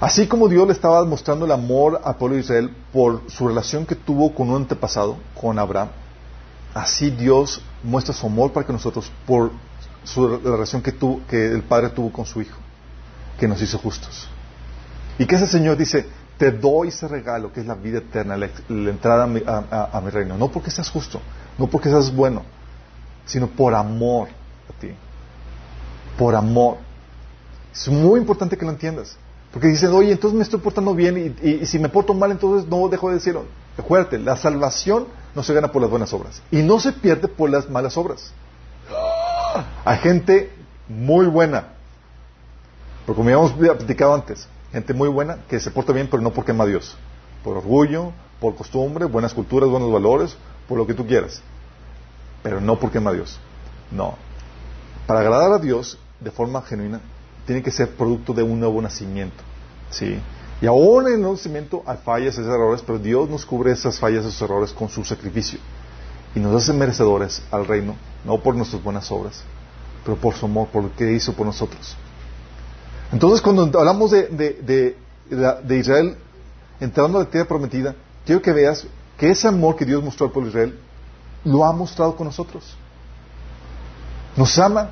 Así como Dios le estaba mostrando el amor al pueblo de Israel por su relación que tuvo con un antepasado, con Abraham, así Dios muestra su amor para que nosotros, por la relación que, que el Padre tuvo con su Hijo, que nos hizo justos. Y que ese Señor dice, te doy ese regalo que es la vida eterna, la, entrada a mi, reino. No porque seas justo, no porque seas bueno, sino por amor a ti. Por amor. Es muy importante que lo entiendas. Porque dicen, oye, entonces me estoy portando bien y, si me porto mal, entonces no dejo de decirlo. Acuérdate, la salvación no se gana por las buenas obras y no se pierde por las malas obras. Hay gente muy buena. Porque como ya hemos platicado antes, Gente muy buena que se porta bien, pero no porque ama a Dios. Por orgullo, por costumbre, buenas culturas, buenos valores, por lo que tú quieras. Pero no porque ama a Dios. No. Para agradar a Dios de forma genuina, tiene que ser producto de un nuevo nacimiento. ¿Sí? Y aún en el nuevo nacimiento hay fallas, hay errores, pero Dios nos cubre esas fallas, esos errores con su sacrificio. Y nos hace merecedores al reino, no por nuestras buenas obras, pero por su amor, por lo que hizo por nosotros. Entonces, cuando hablamos de, Israel entrando a la tierra prometida, quiero que veas que ese amor que Dios mostró al pueblo de Israel lo ha mostrado con nosotros. Nos ama.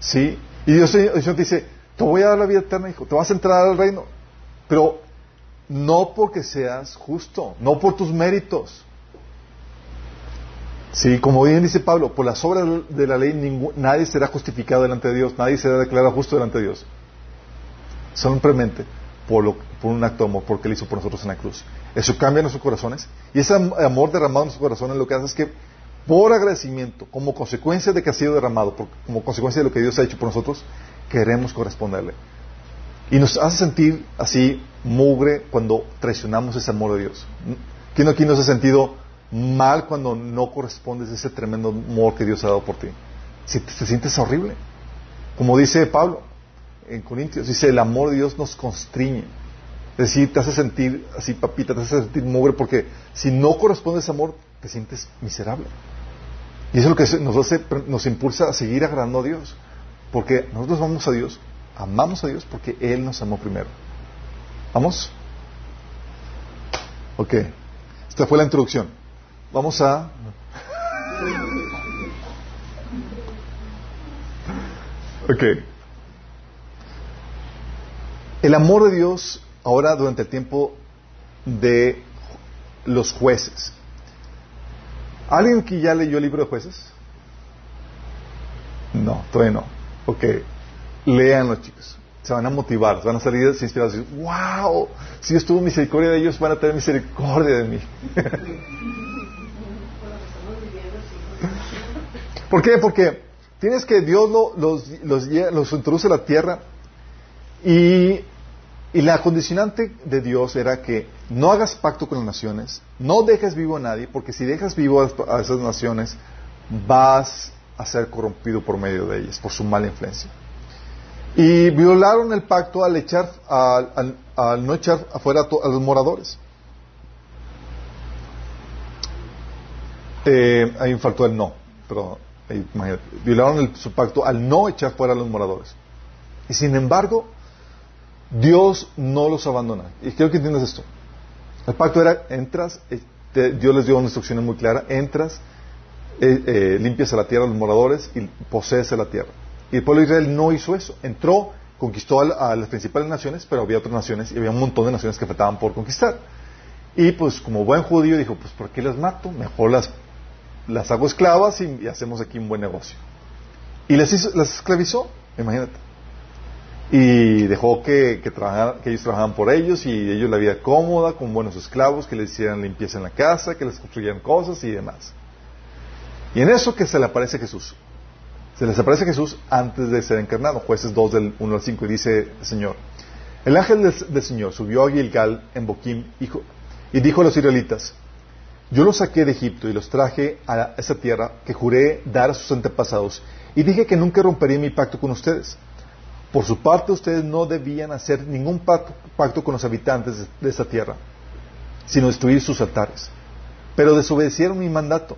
¿Sí? Y Dios, dice, te voy a dar la vida eterna, hijo, te vas a entrar al reino. Pero no porque seas justo, no por tus méritos. Sí, como bien dice Pablo, por las obras de la ley nadie será justificado delante de Dios, nadie será declarado justo delante de Dios simplemente por, por un acto de amor, porque Él hizo por nosotros en la cruz. Eso cambia nuestros corazones. Y ese amor derramado en nuestros corazones lo que hace es que por agradecimiento, como consecuencia de que ha sido derramado, como consecuencia de lo que Dios ha hecho por nosotros, queremos corresponderle. Y nos hace sentir así mugre cuando traicionamos ese amor de Dios. ¿Quién aquí nos ha sentido mal cuando no correspondes a ese tremendo amor que Dios ha dado por ti? Si te, sientes horrible. Como dice Pablo en Corintios, dice, el amor de Dios nos constriñe. Es decir, te hace sentir así, papita, te hace sentir mugre porque si no corresponde ese amor, te sientes miserable. Y eso es lo que nos hace, nos impulsa a seguir agradando a Dios. Porque nosotros vamos a Dios, amamos a Dios porque Él nos amó primero. ¿Vamos? Ok. Esta fue la introducción. Vamos a... Ok. El amor de Dios ahora durante el tiempo de los jueces. ¿Alguien que ya leyó el libro de jueces? No, todavía no. Ok, léanlo chicos. Se van a motivar, se van a salir inspirados. ¡Wow! Si Dios tuvo misericordia de ellos, van a tener misericordia de mí. ¿Por qué? Porque tienes que Dios los, los, los introduce a la tierra y la condicionante de Dios era que no hagas pacto con las naciones, no dejes vivo a nadie, porque si dejas vivo a esas naciones, vas a ser corrompido por medio de ellas, por su mala influencia. Y violaron el pacto al echar, al, no echar afuera a, los moradores. Eh, ahí faltó el no, pero violaron su pacto al no echar fuera a los moradores. Y sin embargo, Dios no los abandona. Y quiero que entiendas esto. El pacto era, entras, eh, Dios les dio una instrucción muy clara, entras, eh, eh, limpias a la tierra a los moradores y posees a la tierra. Y el pueblo de Israel no hizo eso. Entró, conquistó a, las principales naciones, pero había otras naciones y había un montón de naciones que faltaban por conquistar. Y pues como buen judío dijo, pues ¿por qué las mato? Mejor las, las hago esclavas y, hacemos aquí un buen negocio. Y las, las esclavizó, imagínate y dejó que, que, que ellos trabajaban por ellos y ellos la vida cómoda, con buenos esclavos, que les hicieran limpieza en la casa, que les construyeran cosas y demás. Y en eso que se le aparece Jesús. Se les aparece Jesús antes de ser encarnado. Jueces 2 del 1 al 5 y dice Señor. El ángel del, Señor subió a Gilgal en Boquim y dijo a los israelitas, yo los saqué de Egipto y los traje a esa tierra que juré dar a sus antepasados y dije que nunca rompería mi pacto con ustedes por su parte, ustedes no debían hacer ningún pacto, con los habitantes de esta tierra, sino destruir sus altares. Pero desobedecieron mi mandato.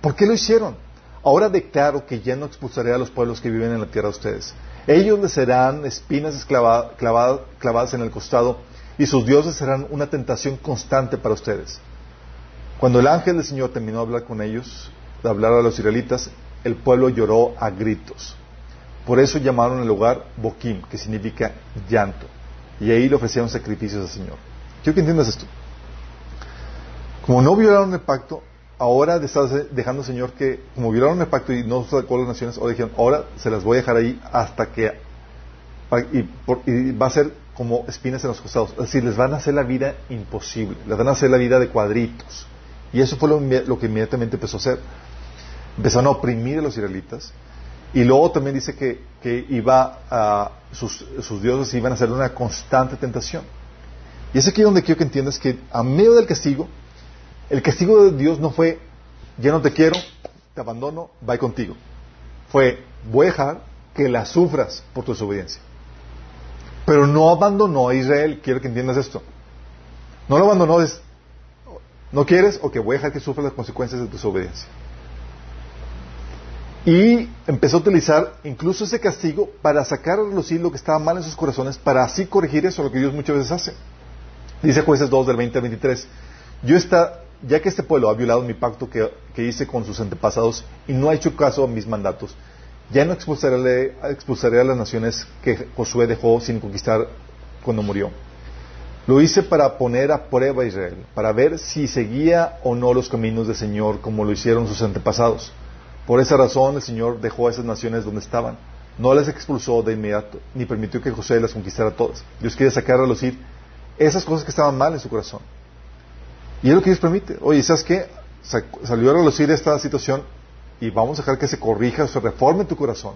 ¿Por qué lo hicieron? Ahora declaro que ya no expulsaré a los pueblos que viven en la tierra de ustedes. Ellos les serán espinas clavadas en el costado y sus dioses serán una tentación constante para ustedes. Cuando el ángel del Señor terminó de hablar con ellos, de hablar a los israelitas, el pueblo lloró a gritos. Por eso llamaron el lugar Boquim, que significa llanto. Y ahí le ofrecieron sacrificios al Señor. Quiero que entiendas esto. Como no violaron el pacto, ahora estás dejando, Señor, que como violaron el pacto y no sacó las naciones, ahora dijeron, ahora se las voy a dejar ahí hasta que... Y, va a ser como espinas en los costados. Es decir, les van a hacer la vida imposible. Les van a hacer la vida de cuadritos. Y eso fue lo, lo que inmediatamente empezó a hacer. Empezaron a oprimir a los israelitas y luego también dice que, iba a, sus, dioses iban a ser una constante tentación. Y es aquí donde quiero que entiendas que a medio del castigo, el castigo de Dios no fue, ya no te quiero, te abandono, voy contigo. Fue, voy a dejar que la sufras por tu desobediencia. Pero no abandonó a Israel, quiero que entiendas esto. No lo abandonó, es, no quieres, o que voy a dejar que sufras las consecuencias de tu desobediencia. Y empezó a utilizar incluso ese castigo para sacar a relucir lo que estaba mal en sus corazones, para así corregir eso, lo que Dios muchas veces hace. Dice Jueces 2 del 20 al 23. Yo está, ya que este pueblo ha violado mi pacto que, hice con sus antepasados y no ha hecho caso a mis mandatos, ya no expulsaré, expulsaré a las naciones que Josué dejó sin conquistar cuando murió. Lo hice para poner a prueba a Israel, para ver si seguía o no los caminos del Señor como lo hicieron sus antepasados. Por esa razón el Señor dejó a esas naciones donde estaban. No las expulsó de inmediato, ni permitió que José las conquistara todas. Dios quiere sacar a lucir esas cosas que estaban mal en su corazón. Y es lo que Dios permite. Oye, ¿sabes qué? salió a relucir esta situación y vamos a dejar que se corrija, se reforme tu corazón.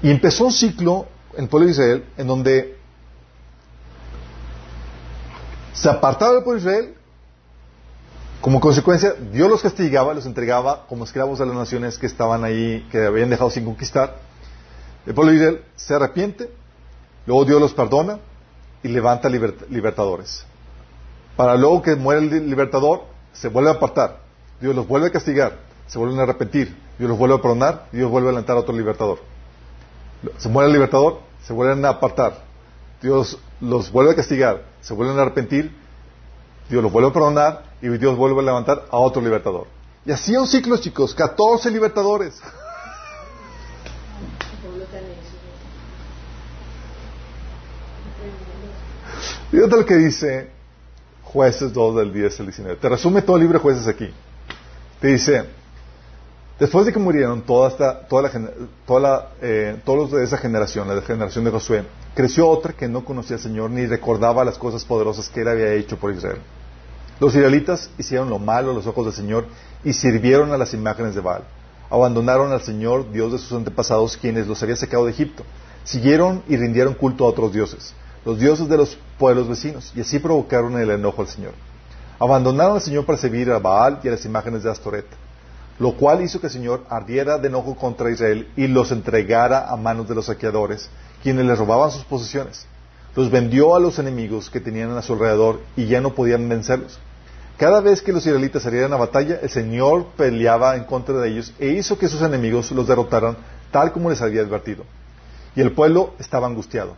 Y empezó un ciclo en el pueblo de Israel en donde se apartaba del pueblo de Israel, como consecuencia Dios los castigaba, los entregaba como esclavos a las naciones que estaban ahí, que habían dejado sin conquistar. El pueblo de Israel se arrepiente, luego Dios los perdona y levanta libertadores. Para luego que muere el libertador, se vuelve a apartar. Dios los vuelve a castigar, se vuelven a arrepentir. Dios los vuelve a perdonar y Dios vuelve a levantar a otro libertador. Se muere el libertador, se vuelven a apartar. Dios los vuelve a castigar, se vuelven a arrepentir. Dios los vuelve a perdonar y Dios vuelve a levantar a otro libertador. Y así un ciclo, chicos, 14 libertadores. Fíjate lo que dice Jueces 2 del 10 al 19. Te resume todo el libro de Jueces aquí. Te dice, después de que murieron toda esta, toda la, toda la, eh, todos los de esa generación, la generación de Josué, creció otra que no conocía al Señor ni recordaba las cosas poderosas que él había hecho por Israel. Los israelitas hicieron lo malo a los ojos del Señor y sirvieron a las imágenes de Baal. Abandonaron al Señor, Dios de sus antepasados, quienes los había sacado de Egipto. Siguieron y rindieron culto a otros dioses los dioses de los pueblos vecinos, y así provocaron el enojo al Señor. Abandonaron al Señor para servir a Baal y a las imágenes de Astoret, lo cual hizo que el Señor ardiera de enojo contra Israel y los entregara a manos de los saqueadores, quienes les robaban sus posesiones. Los vendió a los enemigos que tenían a su alrededor y ya no podían vencerlos. Cada vez que los israelitas salieran a batalla, el Señor peleaba en contra de ellos e hizo que sus enemigos los derrotaran tal como les había advertido. Y el pueblo estaba angustiado.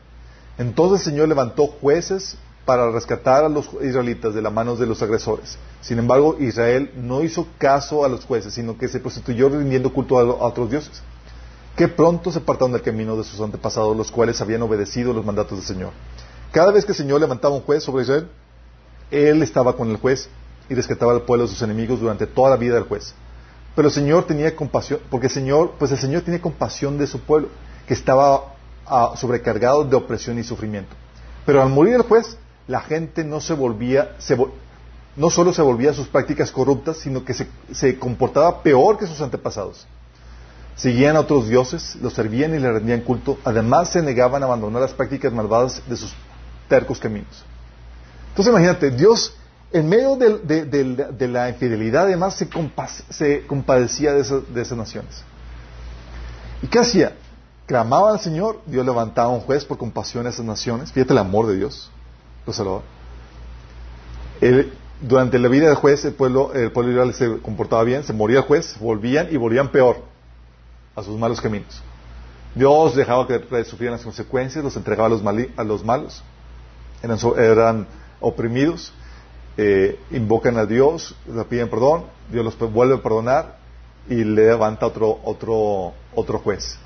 Entonces el Señor levantó jueces para rescatar a los israelitas de las manos de los agresores. Sin embargo, Israel no hizo caso a los jueces, sino que se prostituyó rindiendo culto a, otros dioses, que pronto se apartaron del camino de sus antepasados, los cuales habían obedecido los mandatos del Señor. Cada vez que el Señor levantaba un juez sobre Israel, Él estaba con el juez y rescataba al pueblo de sus enemigos durante toda la vida del juez. Pero el Señor tenía compasión, porque el Señor, pues el Señor tenía compasión de su pueblo, que estaba sobrecargado de opresión y sufrimiento. Pero al morir el juez, la gente no se volvía, no solo se volvía a sus prácticas corruptas, sino que se, comportaba peor que sus antepasados. Seguían a otros dioses, los servían y le rendían culto. Además, se negaban a abandonar las prácticas malvadas de sus tercos caminos. Entonces, imagínate, Dios, en medio de, la infidelidad, además, se, se compadecía de esas naciones. ¿Y qué hacía? clamaban al Señor, Dios levantaba un juez por compasión a esas naciones. Fíjate el amor de Dios, lo salvó. durante la vida del juez, el pueblo, el pueblo israel se comportaba bien, se moría el juez, volvían y volvían peor a sus malos caminos. Dios dejaba que sufrieran las consecuencias, los entregaba a los, malos, eran, eran oprimidos, eh, invocan a Dios, le piden perdón, Dios los vuelve a perdonar y le levanta otro, otro, otro juez.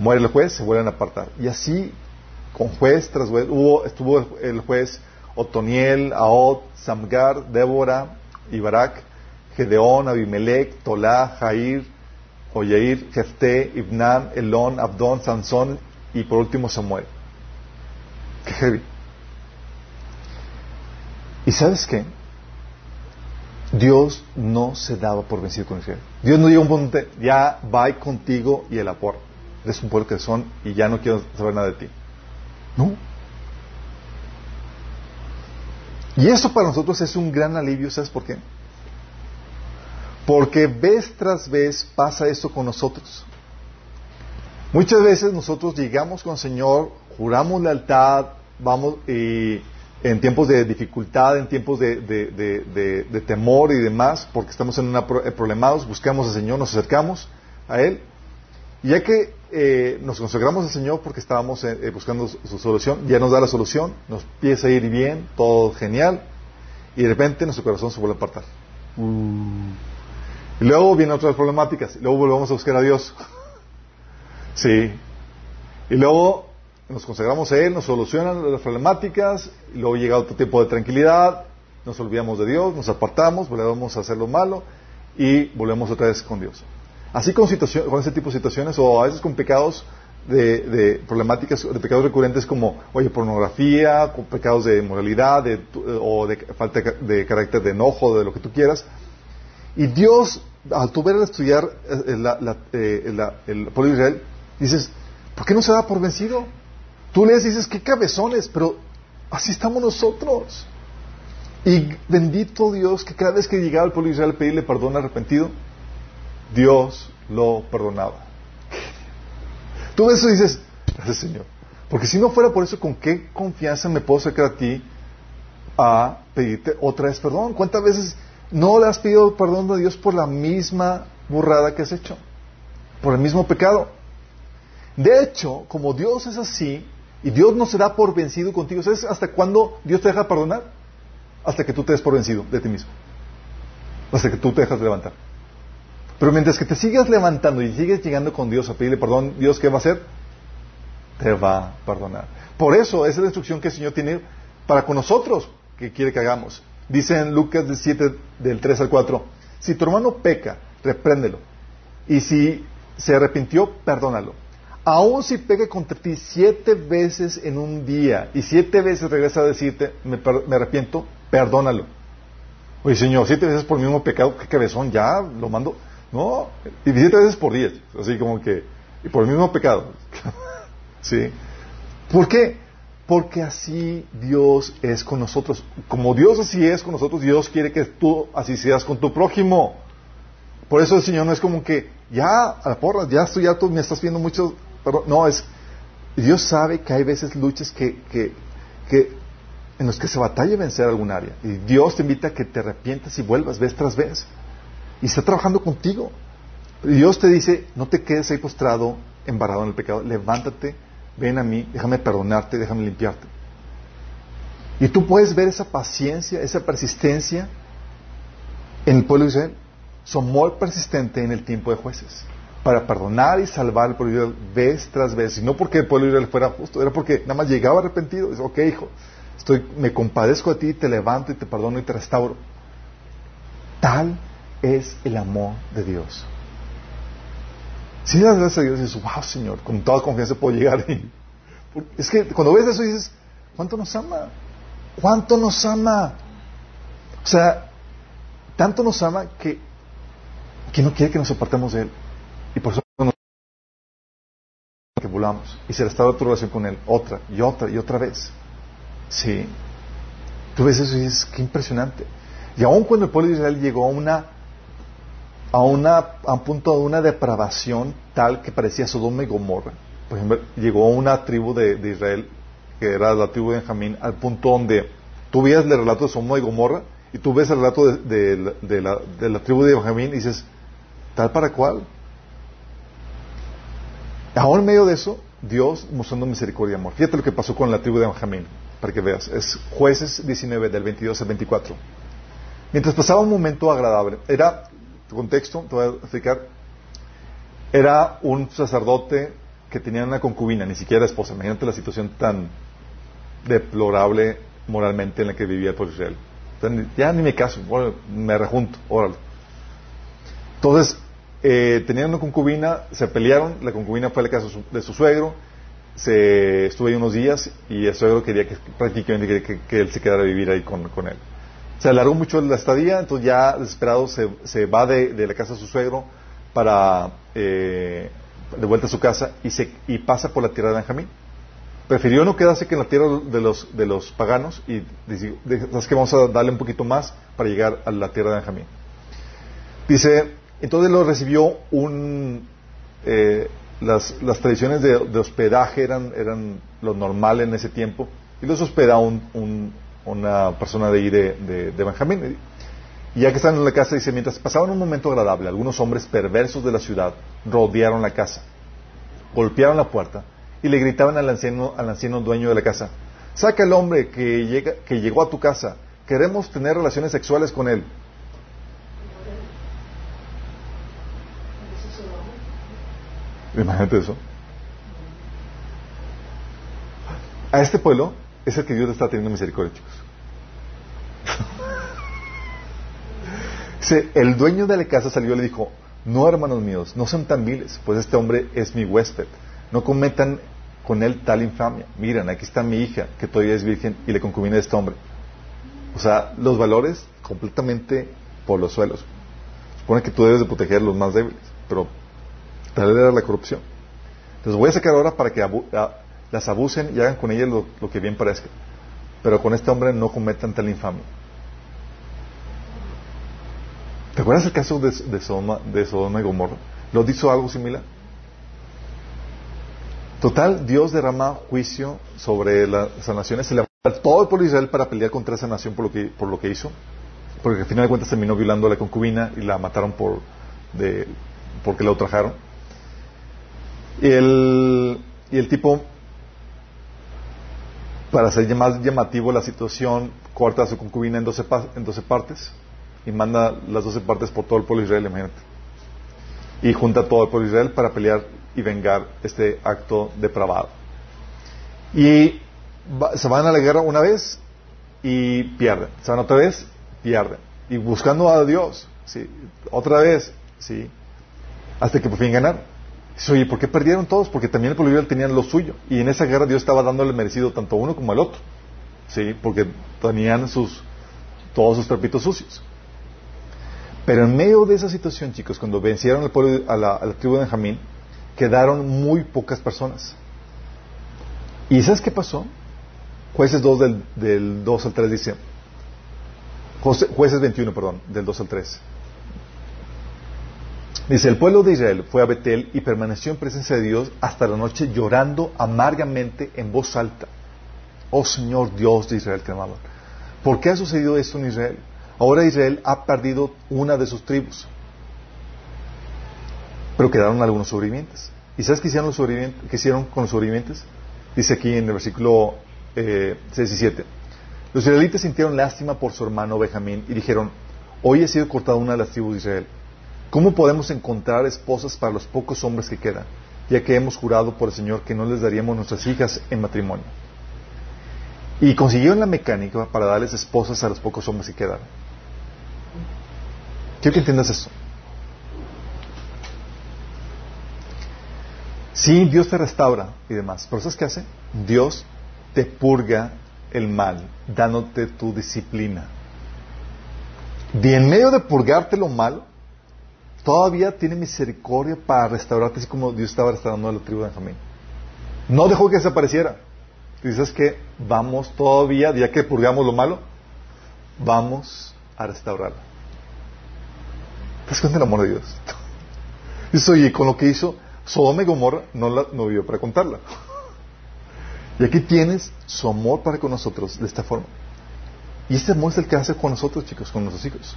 Muere el juez, se vuelven a apartar. Y así, con juez tras juez, hubo, estuvo el juez Otoniel, Aot, Samgar, Débora, Ibarak, Gedeón, Abimelech, Tolá, Jair, Oyeir, Jefté, Ibnam, Elón, Abdón, Sansón y por último Samuel. Qué heavy. ¿Y sabes qué? Dios no se daba por vencido con Israel. Dios no llegó a un punto, ya va contigo y el aporte eres un pueblo que son y ya no quiero saber nada de ti. No. Y eso para nosotros es un gran alivio, ¿sabes por qué? Porque vez tras vez pasa esto con nosotros. Muchas veces nosotros llegamos con el Señor, juramos lealtad, vamos y en tiempos de dificultad, en tiempos de, de temor y demás, porque estamos en una eh, problemados, buscamos al Señor, nos acercamos a Él, y ya que eh, nos consagramos al Señor porque estábamos eh, eh, buscando su, solución, ya nos da la solución, nos empieza a ir bien, todo genial, y de repente nuestro corazón se vuelve a apartar. Uh. Y luego vienen otras problemáticas, y luego volvemos a buscar a Dios. sí. Y luego nos consagramos a Él, nos solucionan las problemáticas, y luego llega otro tiempo de tranquilidad, nos olvidamos de Dios, nos apartamos, volvemos a hacer lo malo, y volvemos otra vez con Dios. Así con, ese tipo de situaciones o a veces con pecados de, problemáticas, de pecados recurrentes como, oye, pornografía, pecados de moralidad o de falta de carácter de enojo, de lo que tú quieras, Y Dios, al tu ver estudiar eh, eh, el pueblo de Israel, dices, ¿por qué no se da por vencido? Tú lees y dices, qué cabezones, pero así estamos nosotros. Y bendito Dios que cada vez que llegaba el pueblo de Israel a pedirle perdón arrepentido, Dios lo perdonaba. Tú ves eso y dices, gracias Señor. Porque si no fuera por eso, ¿con qué confianza me puedo acercar a ti a pedirte otra vez perdón? ¿Cuántas veces no le has pedido perdón a Dios por la misma burrada que has hecho? Por el mismo pecado. De hecho, como Dios es así, y Dios no se da por vencido contigo, ¿sabes hasta cuándo Dios te deja perdonar? Hasta que tú te des por vencido de ti mismo. Hasta que tú te dejas levantar. Pero mientras que te sigas levantando y sigues llegando con Dios a pedirle perdón, Dios ¿qué va a hacer? Te va a perdonar. Por eso, esa es la instrucción que el Señor tiene para con nosotros, que quiere que hagamos. Dice en Lucas 17, del 3 al 4, si tu hermano peca, repréndelo. Y si se arrepintió, perdónalo. Aún si peca contra ti siete veces en un día y siete veces regresa a decirte, me, me arrepiento, perdónalo. Oye, Señor, siete veces por el mismo pecado, qué cabezón, ya lo mando. No, y siete veces por día, así como que, y por el mismo pecado. ¿Sí? ¿Por qué? Porque así Dios es con nosotros. Como Dios así es con nosotros, Dios quiere que tú así seas con tu prójimo. Por eso el Señor no es como que, ya, a la porra, ya estoy tú me estás viendo mucho. Pero no, es, Dios sabe que hay veces luchas que, que, que en los que se batalla vencer algún área. Y Dios te invita a que te arrepientas y vuelvas vez tras vez. Y está trabajando contigo. Dios te dice, no te quedes ahí postrado, embarrado en el pecado. Levántate, ven a mí, déjame perdonarte, déjame limpiarte. Y tú puedes ver esa paciencia, esa persistencia en el pueblo de Israel. Su amor persistente en el tiempo de jueces. Para perdonar y salvar al pueblo de Israel vez tras vez. Y no porque el pueblo de Israel fuera justo, era porque nada más llegaba arrepentido. Dice, ok, hijo, estoy, me compadezco de ti, te levanto y te perdono y te restauro. Tal es el amor de Dios. Si das gracias a Dios dices, wow, Señor, con toda confianza puedo llegar ahí. Es que cuando ves eso dices, ¿cuánto nos ama? ¿Cuánto nos ama? O sea, tanto nos ama que, que no quiere que nos apartemos de Él. Y por eso nos que volamos. Y se restaura tu relación con Él otra y otra y otra vez. Sí. Tú ves eso y dices, qué impresionante. Y aun cuando el pueblo de Israel llegó a una a, una, a un punto de una depravación tal que parecía Sodoma y Gomorra. Por ejemplo, llegó una tribu de, Israel, que era la tribu de Benjamín, al punto donde tú veías el relato de Sodoma y Gomorra y tú ves el relato de, de, la, de tribu de Benjamín y dices, ¿tal para cuál? Ahora en medio de eso, Dios mostrando misericordia y amor. Fíjate lo que pasó con la tribu de Benjamín, para que veas. Es jueces 19, del 22 al 24. Mientras pasaba un momento agradable, era contexto, te voy a explicar. Era un sacerdote que tenía una concubina, ni siquiera esposa. Imagínate la situación tan deplorable moralmente en la que vivía el pueblo Israel. ya ni me caso, me rejunto, órale. Entonces, eh, tenían una concubina, se pelearon, la concubina fue a la casa de su suegro, se estuvo ahí unos días y el suegro quería que prácticamente que, él se quedara a vivir ahí con él. Se alargó mucho la estadía, entonces ya desesperado se, se va de, la casa de su suegro para eh, de vuelta a su casa y, se, y pasa por la tierra de Benjamín. Prefirió no quedarse que en la tierra de los, de los paganos y dice, que vamos a darle un poquito más para llegar a la tierra de Benjamín. Dice, entonces lo recibió un... Eh, las, las, tradiciones de, hospedaje eran, eran lo normal en ese tiempo y los hospeda un una persona de ahí de, Benjamín. Y ya que están en la casa, dice, mientras pasaban un momento agradable, algunos hombres perversos de la ciudad rodearon la casa, golpearon la puerta y le gritaban al anciano, al anciano dueño de la casa, saca el hombre que, llega, que llegó a tu casa, queremos tener relaciones sexuales con él. Imagínate eso. A este pueblo es el que Dios le está teniendo misericordia, chicos. el dueño de la casa salió y le dijo, no hermanos míos, no sean tan viles, pues este hombre es mi huésped. No cometan con él tal infamia. Miren, aquí está mi hija, que todavía es virgen, y le concubina de este hombre. O sea, los valores completamente por los suelos. supone que tú debes de proteger a los más débiles, pero tal era la corrupción. Entonces voy a sacar ahora para que las abusen y hagan con ellas lo, que bien parezca. Pero con este hombre no cometan tal infamia. ¿Te acuerdas el caso de, de, Sodoma, de Sodoma y Gomorra? ¿Lo hizo algo similar? Total, Dios derrama juicio sobre las naciones, se le todo el pueblo de Israel para pelear contra esa nación por lo que, por lo que hizo, porque al final de cuentas terminó violando a la concubina y la mataron por, de, porque la ultrajaron. Y el, y el tipo, para hacer más llamativo la situación, corta a su concubina en 12, en 12 partes y manda las 12 partes por todo el pueblo de Israel, imagínate. Y junta a todo el pueblo de Israel para pelear y vengar este acto depravado. Y se van a la guerra una vez y pierden. Se van otra vez, pierden. Y buscando a Dios, ¿sí? otra vez, ¿sí? hasta que por fin ganar. Oye, ¿por qué perdieron todos? Porque también el pueblo de Israel tenían lo suyo. Y en esa guerra Dios estaba dándole merecido tanto a uno como al otro. ¿Sí? Porque tenían sus, todos sus trapitos sucios. Pero en medio de esa situación, chicos, cuando vencieron al pueblo, a, la, a la tribu de Benjamín, quedaron muy pocas personas. ¿Y sabes qué pasó? Jueces 2 del, del 2 al 3 dice, jueces 21, perdón, del 2 al 3. Dice, el pueblo de Israel fue a Betel y permaneció en presencia de Dios hasta la noche llorando amargamente en voz alta. Oh Señor Dios de Israel, clamaban. ¿Por qué ha sucedido esto en Israel? Ahora Israel ha perdido una de sus tribus. Pero quedaron algunos sobrevivientes. ¿Y sabes qué hicieron, los sobrevivientes, con los sobrevivientes? Dice aquí en el versículo eh, 6 y 7. Los israelitas sintieron lástima por su hermano Benjamín y dijeron, hoy ha sido cortada una de las tribus de Israel. ¿Cómo podemos encontrar esposas para los pocos hombres que quedan, ya que hemos jurado por el Señor que no les daríamos nuestras hijas en matrimonio? Y consiguieron la mecánica para darles esposas a los pocos hombres que quedaron. Quiero que entiendas eso. Sí, Dios te restaura y demás. Pero ¿sabes qué hace? Dios te purga el mal, dándote tu disciplina. Y en medio de purgarte lo malo, todavía tiene misericordia para restaurarte, así como Dios estaba restaurando a la tribu de Benjamín. No dejó que desapareciera. Dices que vamos todavía, ya que purgamos lo malo, vamos a restaurarla. ¿Te das cuenta del amor de Dios? Dice, oye, con lo que hizo, Sodoma y Gomorra no, la, no vivió para contarla. Y aquí tienes su amor para con nosotros de esta forma. Y este amor es el que hace con nosotros, chicos, con nuestros hijos.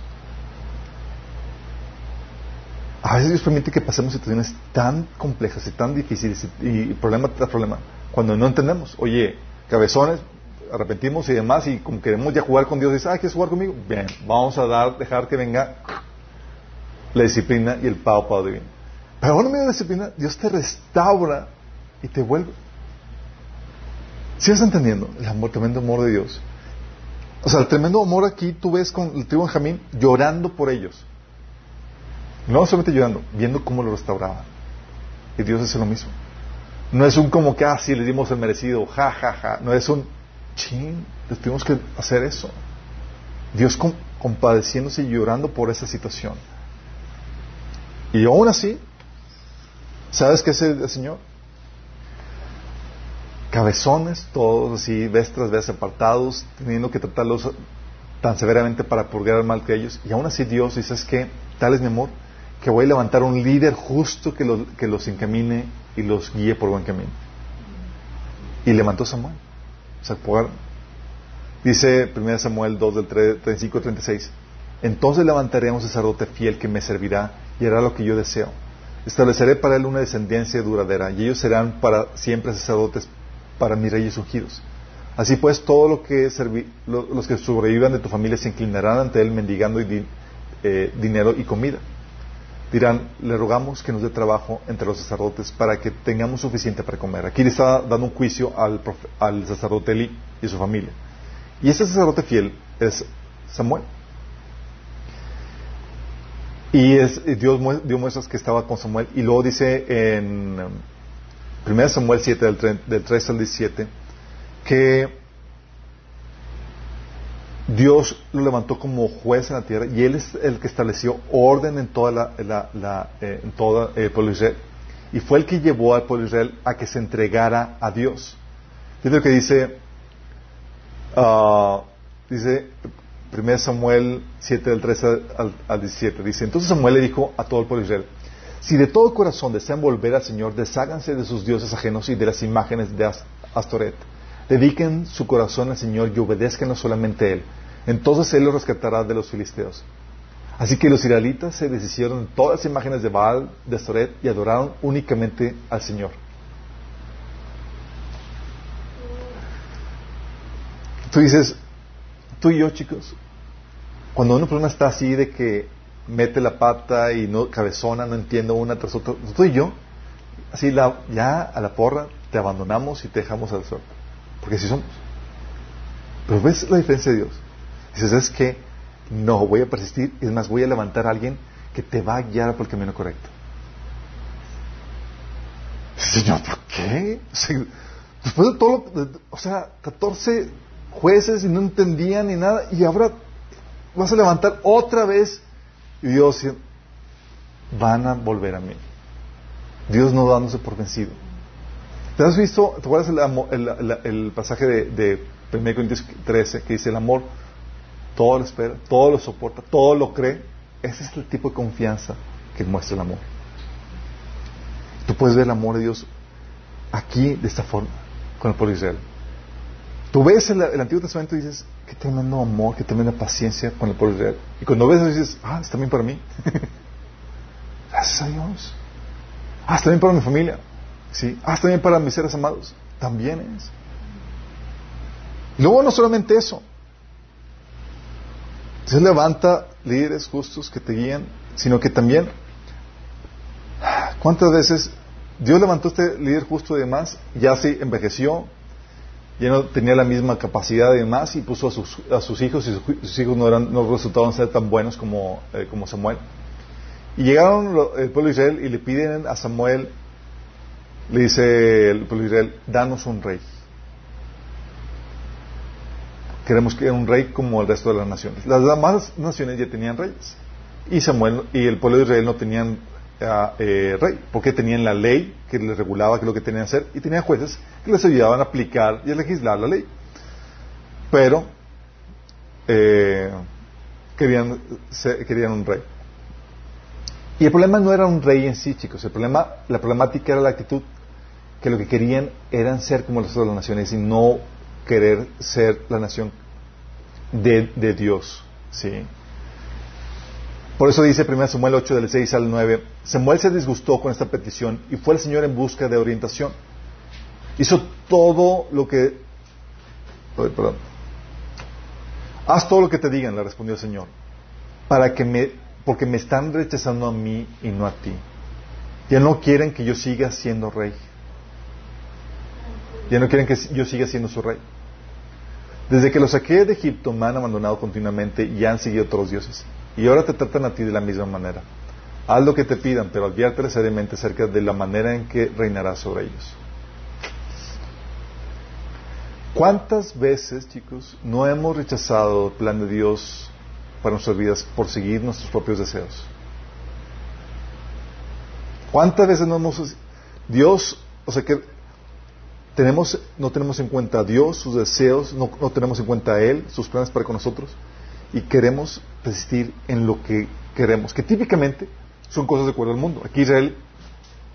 A veces Dios permite que pasemos situaciones tan complejas y tan difíciles y, problema tras problema cuando no entendemos. Oye, cabezones, arrepentimos y demás y como queremos ya jugar con Dios, dice, ah, ¿quieres jugar conmigo? Bien, vamos a dar, dejar que venga la disciplina y el pago para divino. Pero ahora en medio de disciplina, Dios te restaura y te vuelve. ¿Sí estás entendiendo? El amor, tremendo amor de Dios. O sea, el tremendo amor aquí tú ves con el tribu Benjamín llorando por ellos. No solamente llorando, viendo cómo lo restauraba. Y Dios hace lo mismo. No es un como que, ah, le dimos el merecido, ja, ja, ja. No es un, ching, tenemos que hacer eso. Dios compadeciéndose y llorando por esa situación. Y aún así, ¿Sabes qué es el Señor? Cabezones, todos así, vez tras apartados, teniendo que tratarlos tan severamente para purgar el mal que ellos. Y aún así Dios dice, es que tal es mi amor, que voy a levantar un líder justo que los, que los encamine y los guíe por buen camino. Y levantó Samuel. O dice 1 Samuel 2 del 35 36. Entonces levantaré a un sacerdote fiel que me servirá y hará lo que yo deseo Estableceré para él una descendencia duradera, y ellos serán para siempre sacerdotes para mis reyes ungidos. Así pues, todos lo que los que sobrevivan de tu familia se inclinarán ante él mendigando eh, dinero y comida. Dirán, le rogamos que nos dé trabajo entre los sacerdotes para que tengamos suficiente para comer. Aquí le está dando un juicio al, al sacerdote Eli y su familia. Y ese sacerdote fiel es Samuel. Y es, Dios dio muestras que estaba con Samuel. Y luego dice en 1 um, Samuel 7, del, 3, al 17, que Dios lo levantó como juez en la tierra y Él es el que estableció orden en toda la, eh, en el pueblo de Israel. Y fue el que llevó al pueblo de Israel a que se entregara a Dios. Fíjate lo que dice, uh, dice 1 Samuel 7 del 13 al, al 17. Dice, entonces Samuel le dijo a todo el pueblo de Israel, si de todo corazón desean volver al Señor, desháganse de sus dioses ajenos y de las imágenes de Astoret. Dediquen su corazón al Señor y obedezcanlo solamente a Él. Entonces Él los rescatará de los filisteos. Así que los israelitas se deshicieron de todas las imágenes de Baal, de Astoret y adoraron únicamente al Señor. Tú dices, tú y yo, chicos, cuando una persona está así de que mete la pata y no cabezona, no entiendo una tras otra, tú y yo, así la, ya a la porra, te abandonamos y te dejamos al sol. Porque así somos. Pero ves la diferencia de Dios. Dices, ¿sabes qué? No, voy a persistir y además voy a levantar a alguien que te va a guiar por el camino correcto. Señor, ¿por qué? después de todo, o sea, 14 jueces y no entendían ni nada, y ahora vas a levantar otra vez y Dios van a volver a mí. Dios no dándose por vencido. ¿Te has visto, te acuerdas el, pasaje de, de 1 Corintios 13 que dice el amor todo lo espera, todo lo soporta, todo lo cree? Ese es el tipo de confianza que muestra el amor. Tú puedes ver el amor de Dios aquí de esta forma, con el pueblo de Israel. Tú ves el, el, Antiguo Testamento y dices, qué tremendo amor, qué tremenda paciencia con el pueblo de Israel. Y cuando ves eso dices, ah, está bien para mí. Gracias a Dios. Ah, está bien para mi familia. ¿Sí? Ah, está bien para mis seres amados. También es. Y luego no solamente eso. Dios levanta líderes justos que te guían, sino que también, ¿cuántas veces Dios levantó este líder justo y demás? Ya se envejeció, ya no tenía la misma capacidad y demás, y puso a sus, a sus hijos, y sus, hijos no, eran, no resultaban ser tan buenos como, eh, como Samuel. Y llegaron el pueblo de Israel y le piden a Samuel le dice el pueblo de Israel, danos un rey. Queremos que un rey como el resto de las naciones. Las demás naciones ya tenían reyes. Y Samuel y el pueblo de Israel no tenían ah, eh, rey, porque tenían la ley que les regulaba qué es lo que tenían que hacer y tenían jueces que les ayudaban a aplicar y a legislar la ley. Pero eh, querían, querían un rey. Y el problema no era un rey en sí, chicos. El problema, la problemática era la actitud que lo que querían eran ser como las otras naciones y no querer ser la nación de, Dios. ¿sí? Por eso dice 1 Samuel 8 del 6 al 9, Samuel se disgustó con esta petición y fue el Señor en busca de orientación. Hizo todo lo que... perdón. Haz todo lo que te digan, le respondió el Señor, para que me, porque me están rechazando a mí y no a ti. Ya no quieren que yo siga siendo rey. Ya no quieren que yo siga siendo su rey. Desde que los saqué de Egipto me han abandonado continuamente y han seguido otros dioses. Y ahora te tratan a ti de la misma manera. Haz lo que te pidan, pero adviérteles seriamente acerca de la manera en que reinarás sobre ellos. ¿Cuántas veces, chicos, no hemos rechazado el plan de Dios para nuestras vidas por seguir nuestros propios deseos? ¿Cuántas veces no hemos... Dios, o sea que tenemos, no tenemos en cuenta a Dios, sus deseos, no, tenemos en cuenta a Él, sus planes para con nosotros, y queremos persistir en lo que queremos, que típicamente son cosas de acuerdo al mundo. Aquí Israel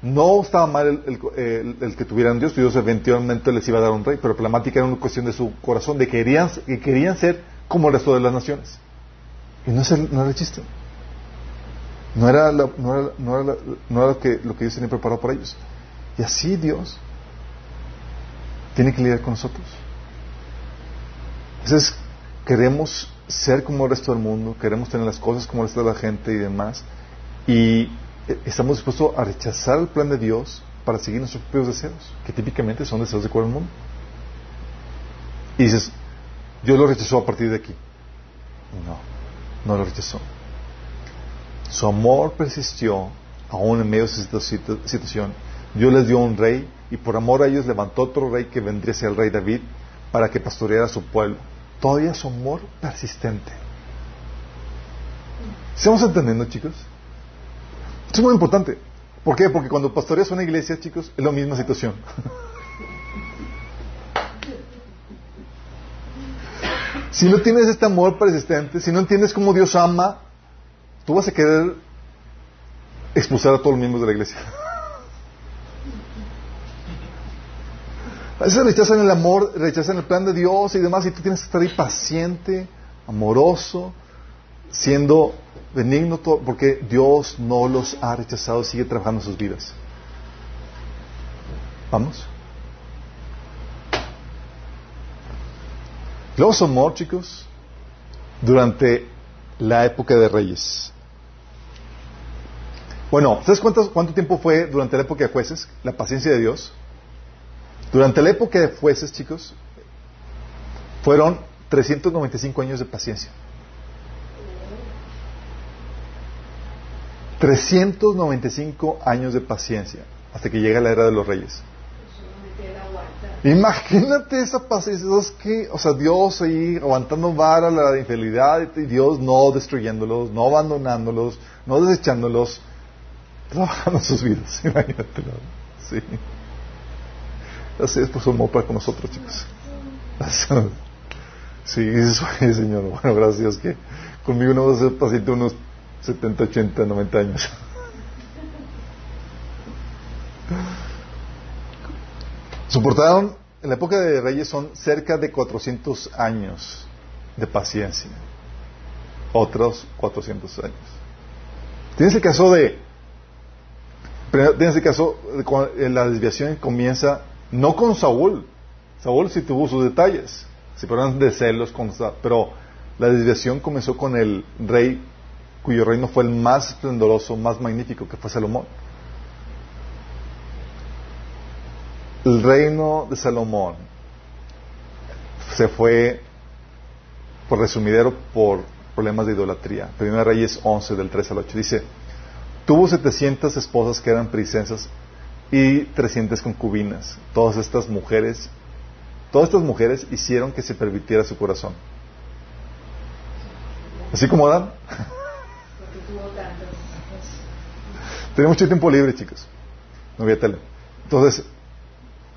no estaba mal el, que tuvieran Dios, Dios eventualmente les iba a dar un rey, pero la problemática era una cuestión de su corazón, de que querían, que querían ser como el resto de las naciones. Y no, es el, no era el chiste. No era, no era, no era, no era lo, que, lo que Dios tenía preparado para ellos. Y así Dios tiene que lidiar con nosotros. Entonces, queremos ser como el resto del mundo, queremos tener las cosas como el resto de la gente y demás, y eh, estamos dispuestos a rechazar el plan de Dios para seguir nuestros propios deseos, que típicamente son deseos de acuerdo al mundo. Y dices, Dios lo rechazó a partir de aquí. No, no lo rechazó. Su amor persistió aún en medio de esta situación. Dios les dio un rey y por amor a ellos levantó otro rey que vendría a ser el rey David para que pastoreara a su pueblo. todavía su amor persistente. ¿Estamos entendiendo, chicos? Esto es muy importante. ¿Por qué? Porque cuando pastoreas una iglesia, chicos, es la misma situación. si no tienes este amor persistente, si no entiendes cómo Dios ama, tú vas a querer expulsar a todos los miembros de la iglesia. A veces rechazan el amor, rechazan el plan de Dios y demás, y tú tienes que estar ahí paciente, amoroso, siendo benigno, porque Dios no los ha rechazado, sigue trabajando en sus vidas. ¿Vamos? Los amor, chicos, durante la época de reyes. Bueno, ¿sabes cuánto, cuánto tiempo fue durante la época de jueces? La paciencia de Dios. Durante la época de jueces, chicos, fueron 395 años de paciencia. 395 años de paciencia hasta que llega la era de los reyes. Imagínate esa paciencia, que, o sea, Dios ahí aguantando vara la infidelidad y Dios no destruyéndolos, no abandonándolos, no desechándolos, trabajando sus vidas. Imagínate, sí. Así es por su para con nosotros, chicos. Sí, Señor. Bueno, gracias que conmigo no va a ser paciente unos 70, 80, 90 años. Soportaron, en la época de Reyes son cerca de 400 años de paciencia. Otros 400 años. Tienes el caso de, tienes el caso de la desviación comienza no con Saúl. Saúl sí tuvo sus detalles. Si fueron de celos, pero la desviación comenzó con el rey cuyo reino fue el más esplendoroso, más magnífico, que fue Salomón. El reino de Salomón se fue, por resumidero, por problemas de idolatría. Primera Reyes 11, del 3 al 8. Dice, tuvo 700 esposas que eran princesas y 300 concubinas. Todas estas mujeres, todas estas mujeres hicieron que se permitiera su corazón. Así como Dan. Tenía mucho tiempo libre, chicos. No había tele. Entonces,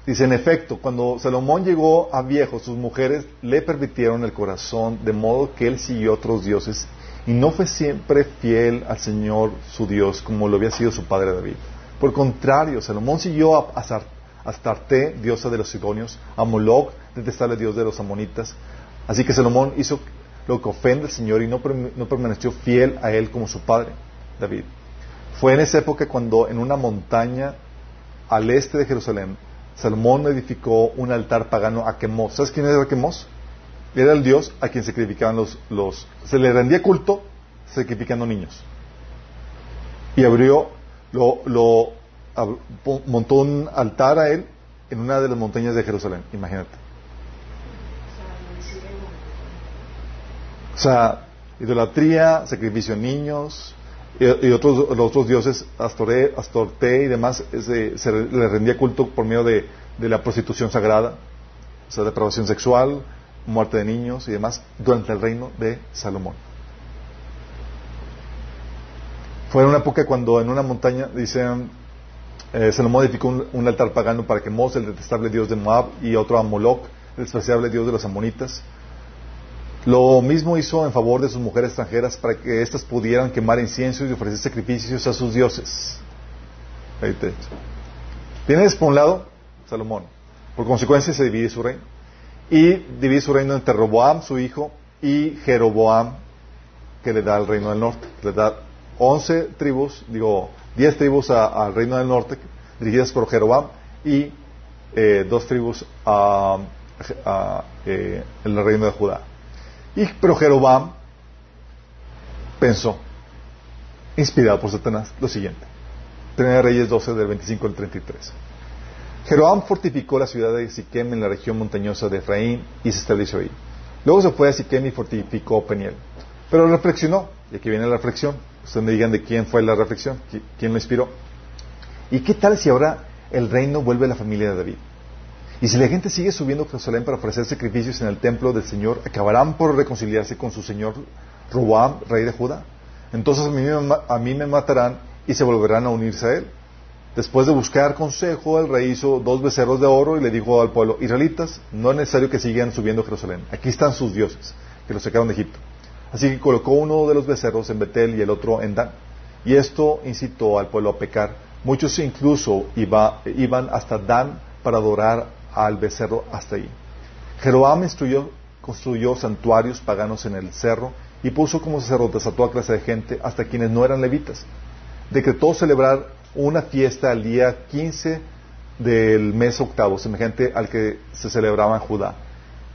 dice, en efecto, cuando Salomón llegó a viejo, sus mujeres le permitieron el corazón, de modo que él siguió otros dioses y no fue siempre fiel al Señor su Dios como lo había sido su padre David. Por contrario, Salomón siguió a, Astarte, diosa de los Sidonios, a Moloch, detestable dios de los amonitas. Así que Salomón hizo lo que ofende al Señor y no, no permaneció fiel a él como su padre, David. Fue en esa época cuando en una montaña al este de Jerusalén, Salomón edificó un altar pagano a Quemos. ¿Sabes quién era Quemos? Era el dios a quien sacrificaban los, los... Se le rendía culto sacrificando niños. Y abrió, lo, lo montó un altar a él en una de las montañas de Jerusalén. Imagínate. O sea, idolatría, sacrificio de niños, y, otros, los otros dioses, Astoré, Astorte y demás, se, le rendía culto por medio de, la prostitución sagrada, o sea, depravación sexual, muerte de niños y demás, durante el reino de Salomón. Fue en una época cuando en una montaña, dicen, eh, Salomón edificó un, altar pagano para que Mos, el detestable dios de Moab, y otro a Moloch, el despreciable dios de los amonitas, lo mismo hizo en favor de sus mujeres extranjeras para que éstas pudieran quemar incienso y ofrecer sacrificios a sus dioses. Tienes por un lado Salomón. Por consecuencia se divide su reino. Y divide su reino entre Roboam, su hijo, y Jeroboam, que le da el reino del norte. Le da once tribus, digo, diez tribus al reino del norte, dirigidas por Jeroboam, y eh, dos tribus a, eh, reino de Judá. Y, pero Jeroboam pensó, inspirado por Satanás, lo siguiente. Primera Reyes 12 del 25 al 33. Jeroboam fortificó la ciudad de Siquem en la región montañosa de Efraín y se estableció ahí. Luego se fue a Siquem y fortificó Peniel. Pero reflexionó, y aquí viene la reflexión. Ustedes me digan de quién fue la reflexión, quién lo inspiró. ¿Y qué tal si ahora el reino vuelve a la familia de David? Y si la gente sigue subiendo a Jerusalén para ofrecer sacrificios en el templo del Señor, acabarán por reconciliarse con su señor Robam, rey de Judá. Entonces a mí, me matarán y se volverán a unirse a él. Después de buscar consejo, el rey hizo dos becerros de oro y le dijo al pueblo, israelitas, no es necesario que sigan subiendo a Jerusalén. Aquí están sus dioses, que los sacaron de Egipto. Así que colocó uno de los becerros en Betel y el otro en Dan. Y esto incitó al pueblo a pecar. Muchos incluso iban hasta Dan para adorar al becerro hasta ahí. Jeroboam construyó santuarios paganos en el cerro y puso como sacerdotes a toda clase de gente, hasta quienes no eran levitas. Decretó celebrar una fiesta al día 15 del mes octavo, semejante al que se celebraba en Judá.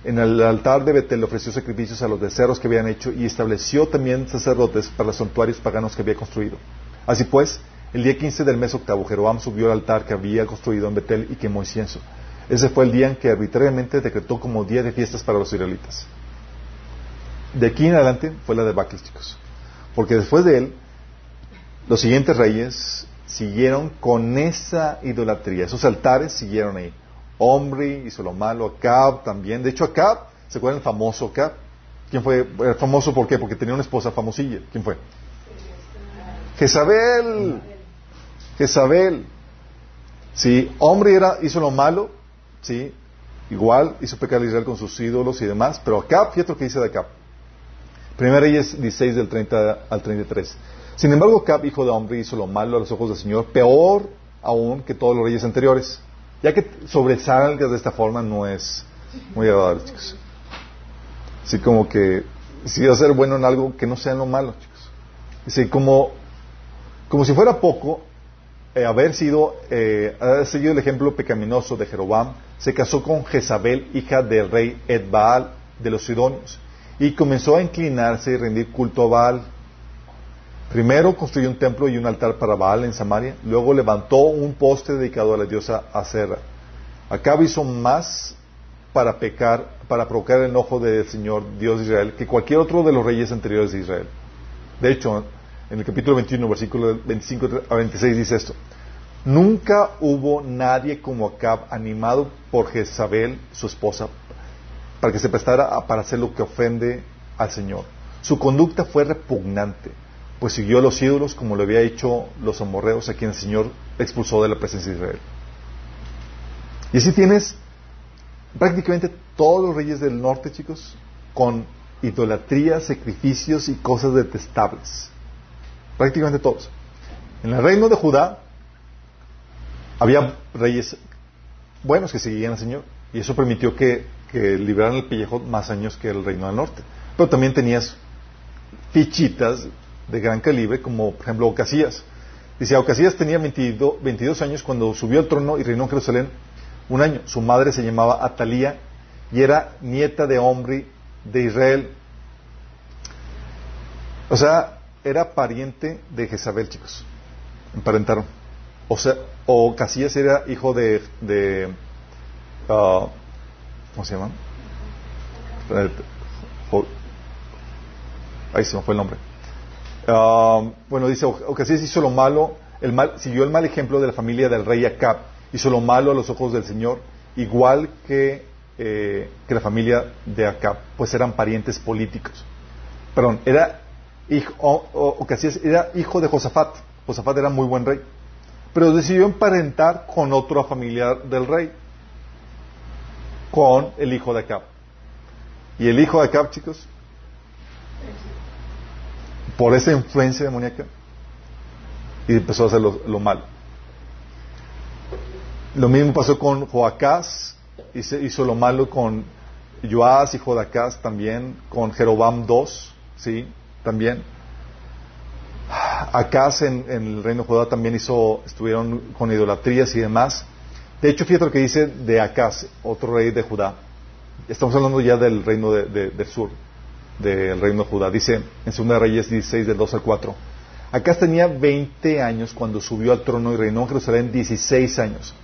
En el altar de Betel ofreció sacrificios a los becerros que habían hecho y estableció también sacerdotes para los santuarios paganos que había construido. Así pues, el día 15 del mes octavo, Jeroboam subió al altar que había construido en Betel y quemó incienso. Ese fue el día en que arbitrariamente decretó como día de fiestas para los israelitas. De aquí en adelante fue la debacle, chicos. Porque después de él, los siguientes reyes siguieron con esa idolatría. Esos altares siguieron ahí. Omri hizo lo malo, Acab también. De hecho, Acab, ¿se acuerdan el famoso Acab? ¿Quién fue? famoso por qué? Porque tenía una esposa famosilla. ¿Quién fue? Jezabel. Jezabel. Sí, Omri era, hizo lo malo, sí, igual hizo pecar a Israel con sus ídolos y demás, pero Acab, fíjate lo que dice de Acab. Primera Reyes 16 del 30 al 33. Sin embargo, Acab, hijo de Omri, hizo lo malo a los ojos del Señor, peor aún que todos los reyes anteriores. Ya que sobresalgas de esta forma no es muy agradable, chicos. Así como que si va a ser bueno en algo, que no sea lo malo, chicos. Así como, como si fuera poco, eh, haber sido, eh, haber seguido el ejemplo pecaminoso de Jeroboam, se casó con Jezabel, hija del rey Edbaal de los Sidonios, y comenzó a inclinarse y rendir culto a Baal. Primero construyó un templo y un altar para Baal en Samaria, luego levantó un poste dedicado a la diosa Acera. Acá hizo más para pecar, para provocar el enojo del Señor Dios de Israel que cualquier otro de los reyes anteriores de Israel. De hecho, en el capítulo 21, versículo 25 a 26 dice esto. Nunca hubo nadie como Acab animado por Jezabel, su esposa, para que se prestara para hacer lo que ofende al Señor. Su conducta fue repugnante pues siguió a los ídolos como lo había hecho los amorreos a quien el Señor expulsó de la presencia de Israel. Y así tienes prácticamente todos los reyes del norte, chicos, con idolatría, sacrificios y cosas detestables. Prácticamente todos. En el reino de Judá había reyes buenos que seguían al Señor y eso permitió que, que libraran el pellejo más años que el reino del norte. Pero también tenías fichitas de gran calibre, como por ejemplo Ocasías. Dice, Ocasías tenía 22, años cuando subió al trono y reinó en Jerusalén un año. Su madre se llamaba Atalía y era nieta de Omri de Israel. O sea, era pariente de Jezabel, chicos. Emparentaron. O sea, Ocasías era hijo de, de uh, ¿cómo se llama? Ahí se me fue el nombre. Ah, bueno, dice, Ocasías hizo lo malo, el mal, siguió el mal ejemplo de la familia del rey Acab, hizo lo malo a los ojos del Señor, igual que, eh, que la familia de Acab, pues eran parientes políticos. Perdón, era hijo, Ocasías era hijo de Josafat, Josafat era muy buen rey, pero decidió emparentar con otra familia del rey, con el hijo de Acab. Y el hijo de Acab, chicos, por esa influencia demoníaca y empezó a hacer lo, malo. Lo mismo pasó con Joacás, hizo, hizo lo malo con Joás y Jodacás también, con Jerobam II, ¿sí? También. Acás en, el reino de Judá también hizo, estuvieron con idolatrías y demás. De hecho, fíjate lo que dice de Acaz, otro rey de Judá. Estamos hablando ya del reino del sur del reino de Judá. Dice en 2 Reyes 16, del 2 al 4. Acá tenía 20 años cuando subió al trono y reinó en Jerusalén 16 años.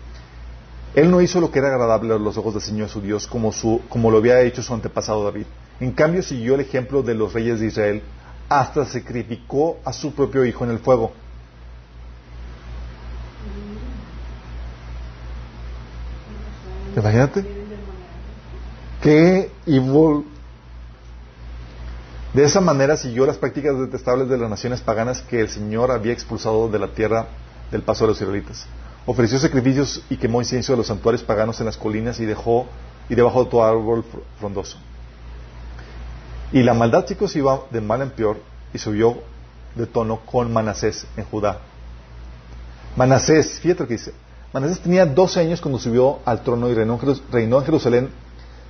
Él no hizo lo que era agradable a los ojos del Señor su Dios como, su, como lo había hecho su antepasado David. En cambio siguió el ejemplo de los reyes de Israel hasta sacrificó a su propio hijo en el fuego. Imagínate. Qué. De esa manera siguió las prácticas detestables de las naciones paganas que el Señor había expulsado de la tierra del paso de los israelitas. Ofreció sacrificios y quemó incienso de los santuarios paganos en las colinas y dejó y debajo de todo árbol frondoso. Y la maldad, chicos, iba de mal en peor y subió de tono con Manasés en Judá. Manasés, fíjate lo que dice. Manasés tenía 12 años cuando subió al trono y reinó, en Jerusalén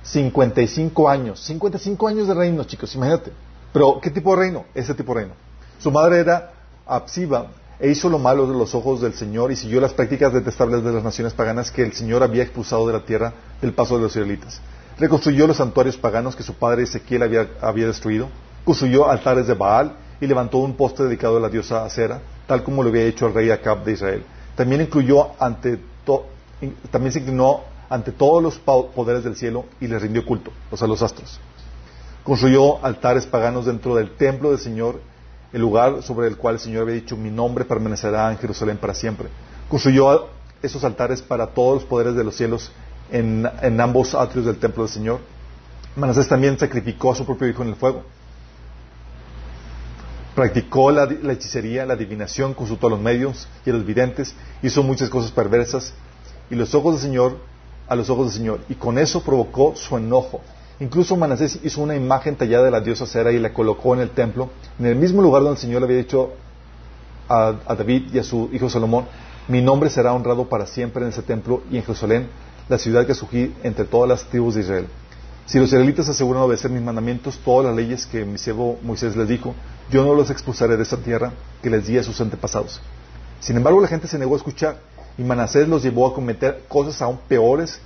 55 años. 55 años de reino, chicos, imagínate. Pero, ¿qué tipo de reino? Ese tipo de reino. Su madre era Absiba e hizo lo malo de los ojos del Señor y siguió las prácticas detestables de las naciones paganas que el Señor había expulsado de la tierra del paso de los israelitas. Reconstruyó los santuarios paganos que su padre Ezequiel había, destruido, construyó altares de Baal y levantó un poste dedicado a la diosa Acera, tal como lo había hecho el rey Acab de Israel. También incluyó ante también se inclinó ante todos los poderes del cielo y les rindió culto, o sea, los astros. Construyó altares paganos dentro del templo del Señor, el lugar sobre el cual el Señor había dicho, mi nombre permanecerá en Jerusalén para siempre. Construyó esos altares para todos los poderes de los cielos en, en ambos atrios del templo del Señor. Manasés también sacrificó a su propio hijo en el fuego. Practicó la, hechicería, la adivinación, consultó a los medios y a los videntes, hizo muchas cosas perversas y los ojos del Señor a los ojos del Señor y con eso provocó su enojo. Incluso Manasés hizo una imagen tallada de la diosa Cera y la colocó en el templo, en el mismo lugar donde el Señor le había dicho a, David y a su hijo Salomón, mi nombre será honrado para siempre en ese templo y en Jerusalén, la ciudad que surgí entre todas las tribus de Israel. Si los israelitas aseguran obedecer mis mandamientos, todas las leyes que mi siervo Moisés les dijo, yo no los expulsaré de esa tierra que les di a sus antepasados. Sin embargo, la gente se negó a escuchar y Manasés los llevó a cometer cosas aún peores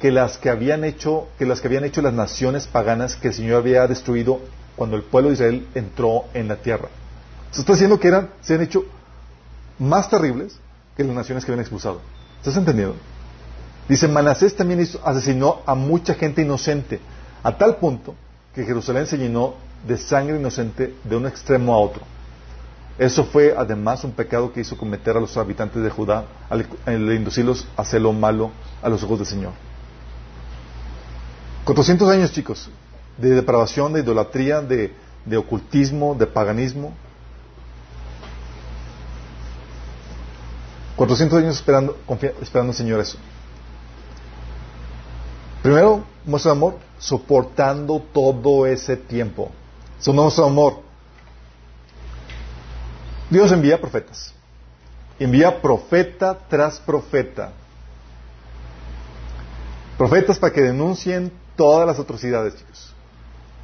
que las que habían hecho, que las que habían hecho las naciones paganas que el Señor había destruido cuando el pueblo de Israel entró en la tierra. Se está diciendo que eran, se han hecho más terribles que las naciones que habían expulsado. ¿Estás entendiendo? Dice, Manasés también asesinó a mucha gente inocente, a tal punto que Jerusalén se llenó de sangre inocente de un extremo a otro. Eso fue además un pecado que hizo cometer a los habitantes de Judá al, inducirlos a hacer lo malo a los ojos del Señor. 400 años, chicos, de depravación, de idolatría, de, de ocultismo, de paganismo. 400 años esperando, esperando al Señor eso. Primero, muestra amor soportando todo ese tiempo. Eso no muestra amor. Dios envía profetas. Envía profeta tras profeta. Profetas para que denuncien todas las atrocidades, chicos.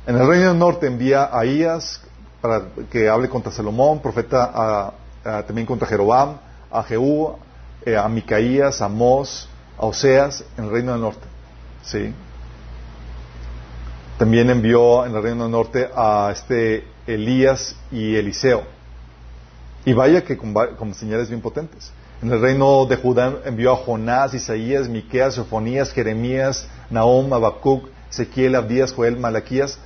En el reino del norte envía a para que hable contra Salomón, profeta también contra Jeroboam, a Jehú, eh, a Micaías, a Amós, a Oseas, en el reino del norte. ¿sí? También envió en el Reino del Norte a este Elías y Eliseo. Y vaya que con, señales bien potentes. En el reino de Judá envió a Jonás, Isaías, Miqueas, Sofonías, Jeremías, Nahum, Habacuc, Ezequiel, Abdías, Joel, Malaquías.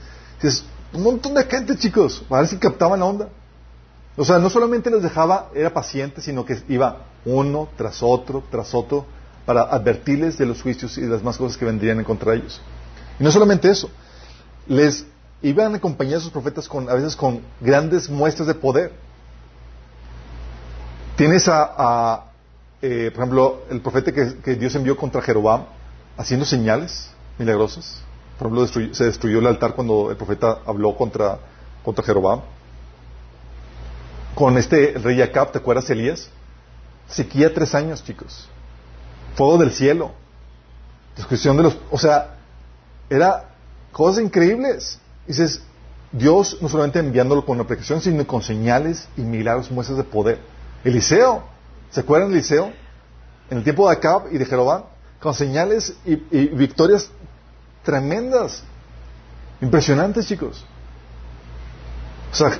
Es un montón de gente, chicos. Parece que captaban la onda. O sea, no solamente les dejaba, era paciente, sino que iba uno tras otro, tras otro, para advertirles de los juicios y de las más cosas que vendrían en contra ellos. Y no solamente eso, les iban a acompañar a sus profetas con, a veces con grandes muestras de poder. Tienes a, eh, por ejemplo, el profeta que, Dios envió contra Jeroboam, haciendo señales milagrosas. Por ejemplo, se destruyó el altar cuando el profeta habló contra, contra Jeroboam. Con este rey Acab, ¿te acuerdas, Elías? Sequía tres años, chicos fuego del cielo, destrucción de los... O sea, era cosas increíbles. Dices, Dios no solamente enviándolo con la protección, sino con señales y milagros, muestras de poder. Eliseo, ¿se acuerdan de Eliseo? En el tiempo de Acab y de Jeroboam, con señales y, victorias tremendas, impresionantes, chicos. O sea,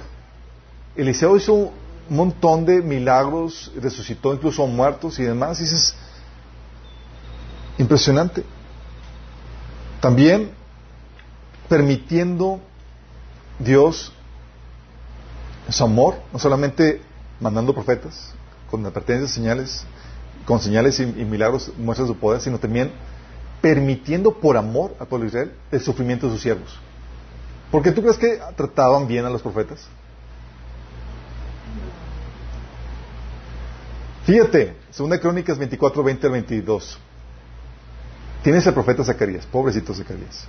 Eliseo hizo un montón de milagros, resucitó incluso a muertos y demás. Y dices, Impresionante. También permitiendo Dios su amor, no solamente mandando profetas con advertencias, señales, con señales y, milagros, muestras de su poder, sino también permitiendo por amor al pueblo de Israel el sufrimiento de sus siervos. ¿Por qué tú crees que trataban bien a los profetas? Fíjate, segunda Crónicas 24, 20 al 22. Tienes el profeta Zacarías, pobrecito Zacarías.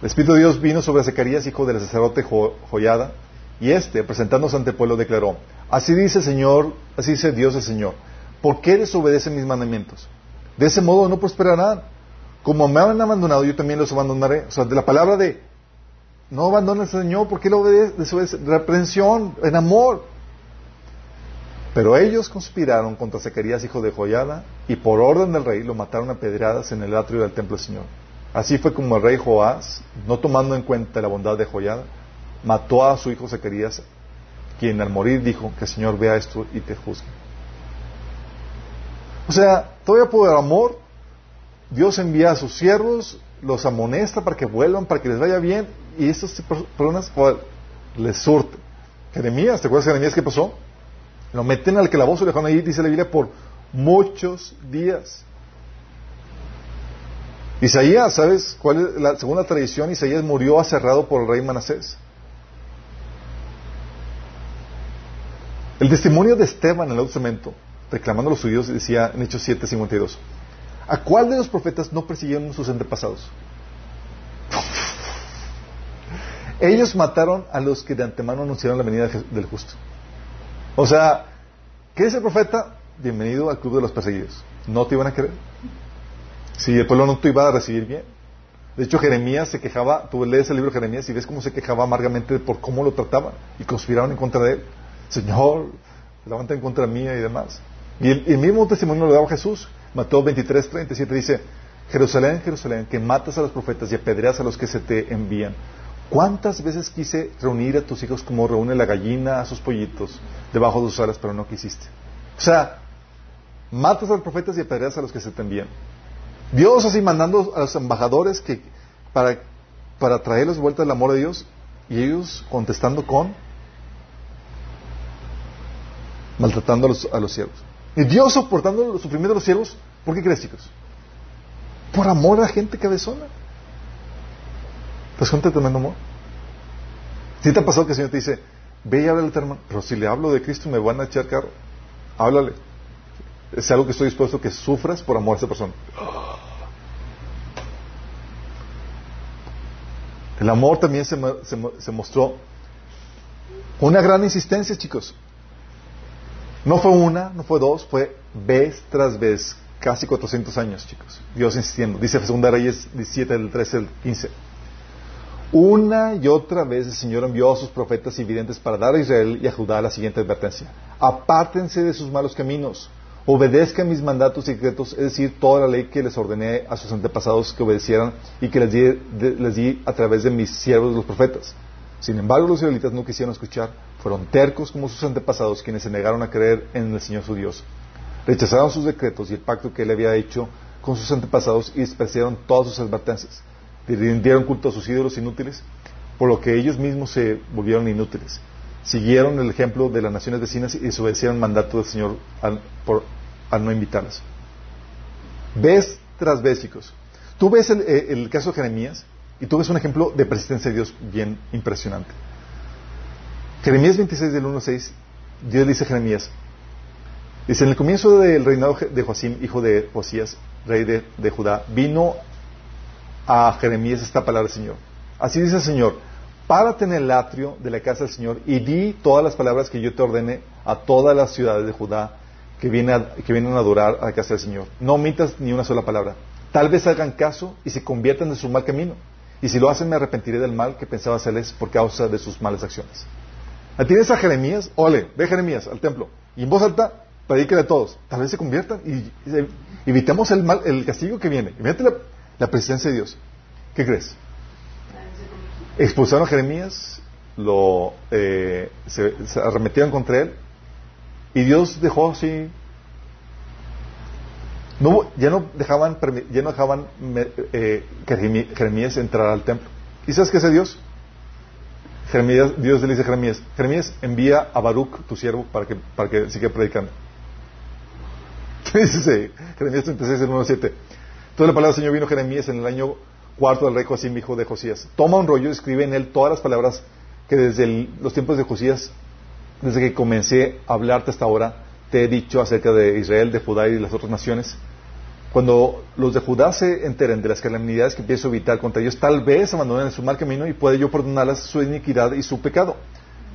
El Espíritu de Dios vino sobre Zacarías, hijo del sacerdote Joyada, y este, presentándose ante el pueblo, declaró, así dice Señor, así dice Dios el Señor, ¿por qué desobedecen mis mandamientos? De ese modo no prosperarán. Como me han abandonado, yo también los abandonaré. O sea, de la palabra de no abandones al Señor, ¿por qué lo obedece? Reprensión, en amor. Pero ellos conspiraron contra Zacarías, hijo de Joyada, y por orden del rey lo mataron a pedradas en el atrio del templo del Señor. Así fue como el rey Joás, no tomando en cuenta la bondad de Joyada, mató a su hijo Zacarías, quien al morir dijo que el Señor vea esto y te juzgue. O sea, todavía por amor, Dios envía a sus siervos, los amonesta para que vuelvan, para que les vaya bien, y estas personas les surten. Jeremías, ¿te acuerdas de Jeremías qué pasó? Lo meten al calabozo y lo dejan ahí, dice la Biblia, por muchos días. Isaías, ¿sabes cuál es la segunda tradición? Isaías murió aserrado por el rey Manasés. El testimonio de Esteban en el Nuevo Testamento, reclamando a los judíos, decía en Hechos 7:52, ¿a cuál de los profetas no persiguieron sus antepasados? Ellos mataron a los que de antemano anunciaron la venida del justo. O sea, ¿qué dice el profeta? Bienvenido al club de los perseguidos. No te iban a creer. Si el pueblo no te iba a recibir bien. De hecho, Jeremías se quejaba, tú lees el libro de Jeremías y ves cómo se quejaba amargamente por cómo lo trataban y conspiraron en contra de él. Señor, levanta en contra mía y demás. Y el, mismo testimonio lo daba Jesús. Mateo 23, 37 dice, Jerusalén, Jerusalén, que matas a los profetas y apedreas a los que se te envían. ¿Cuántas veces quise reunir a tus hijos como reúne la gallina a sus pollitos debajo de sus alas, pero no quisiste? O sea, matas a los profetas y apedreas a los que se te envían. Dios así mandando a los embajadores que para, para traerlos vuelta el amor de Dios y ellos contestando con maltratando a los, a. Y Dios soportando los sufrimientos de los siervos, ¿por qué crees, chicos? Por amor a la gente cabezona. ¿Te das cuenta de tremendo amor? Si te ha pasado que el Señor te dice, ve y háblale a hermano, pero si le hablo de Cristo me van a echar carro. Háblale. Es algo que estoy dispuesto a que sufras por amor a esa persona. El amor también se, se, mostró una gran insistencia, chicos. No fue una, no fue dos, fue vez tras vez, casi 400 años, chicos. Dios insistiendo. Dice Segunda Reyes 17, del 13 al 15. Una y otra vez el Señor envió a sus profetas y videntes para dar a Israel y a Judá la siguiente advertencia. Apártense de sus malos caminos obedezcan mis mandatos secretos, es decir, toda la ley que les ordené a sus antepasados que obedecieran y que les di, les di a través de mis siervos los profetas. Sin embargo, los israelitas no quisieron escuchar, fueron tercos como sus antepasados, quienes se negaron a creer en el Señor su Dios. Rechazaron sus decretos y el pacto que él había hecho con sus antepasados y despreciaron todas sus advertencias. Rindieron culto a sus ídolos inútiles, por lo que ellos mismos se volvieron inútiles. Siguieron el ejemplo de las naciones vecinas y desobedecieron el mandato del Señor al no invitarlas. Ves tras vez, chicos. Tú ves eh, el, caso de Jeremías y tú ves un ejemplo de persistencia de Dios bien impresionante. Jeremías 26 del 1 al 6, Dios dice a Jeremías, dice, en el comienzo del reinado de Joacim, hijo de Josías, rey de, Judá, vino a Jeremías esta palabra del Señor. Así dice el Señor, párate en el atrio de la casa del Señor y di todas las palabras que yo te ordene a todas las ciudades de Judá que, vienen a adorar a la casa del Señor. No omitas ni una sola palabra. Tal vez hagan caso y se conviertan de su mal camino. Y si lo hacen, me arrepentiré del mal que pensaba hacerles por causa de sus malas acciones. Tienes a Jeremías, ole, ve Jeremías al templo. Y en voz alta, predíquele a todos. Tal vez se conviertan y, evitemos el, mal, el castigo que viene. Imagínate la, la presencia de Dios. ¿Qué crees? Expulsaron a Jeremías, lo, eh, se arremetieron contra él y Dios dejó así. No, ya no dejaban, ya no dejaban eh, Jeremías entrara al templo. ¿Y sabes qué hace Dios? Jeremías, Dios le dice a Jeremías, Jeremías, envía a Baruch, tu siervo, para que, para que siga predicando. ¿Qué dice Jeremías 36, 1, 7? Entonces la palabra del Señor vino a Jeremías en el año cuarto del rey Joacim, hijo de Josías. Toma un rollo y escribe en él todas las palabras que desde los tiempos de Josías, desde que comencé a hablarte hasta ahora, he dicho acerca de Israel, de Judá y de las otras naciones. Cuando los de Judá se enteren de las calamidades que empiezo a evitar contra ellos, tal vez abandonen su mal camino y puede yo perdonarles su iniquidad y su pecado.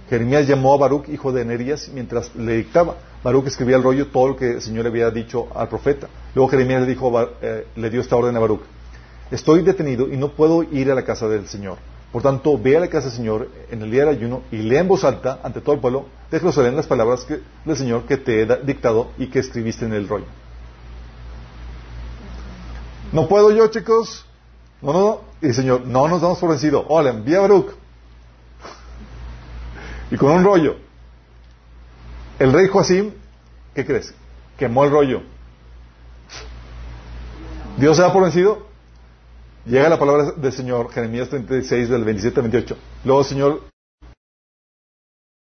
Jeremías llamó a Baruch, hijo de Nerías, mientras le dictaba. Baruch escribía el rollo todo lo que el Señor le había dicho al profeta. Luego Jeremías le, dijo, eh, le dio esta orden a Baruch. Estoy detenido y no puedo ir a la casa del Señor. Por tanto, ve a la casa del Señor en el día del ayuno y lee en voz alta ante todo el pueblo, déjalo leer las palabras del Señor que te he dictado y que escribiste en el rollo. No puedo yo, chicos. No, no, Y el Señor, no nos damos por vencido. Hola, envía a Baruch. y con un rollo. El rey Joacim, ¿qué crees? Quemó el rollo. ¿Dios se da por vencido? Llega la palabra del Señor, Jeremías 36, del 27 al 28. Luego el Señor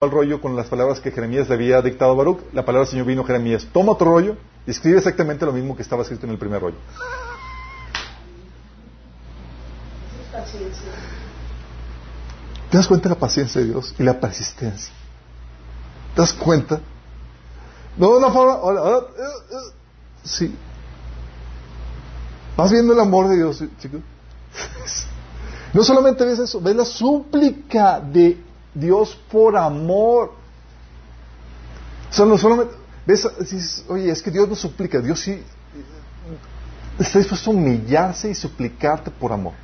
el rollo con las palabras que Jeremías le había dictado a Baruch. La palabra del Señor vino a Jeremías. Toma otro rollo y escribe exactamente lo mismo que estaba escrito en el primer rollo. ¿Te das cuenta de la paciencia de Dios y la persistencia? ¿Te das cuenta? No forma. Eh, eh, sí. ¿Vas viendo el amor de Dios, chicos? No solamente ves eso, ves la súplica de Dios por amor. no solamente, ves, oye, es que Dios no suplica, Dios sí está dispuesto a humillarse y suplicarte por amor.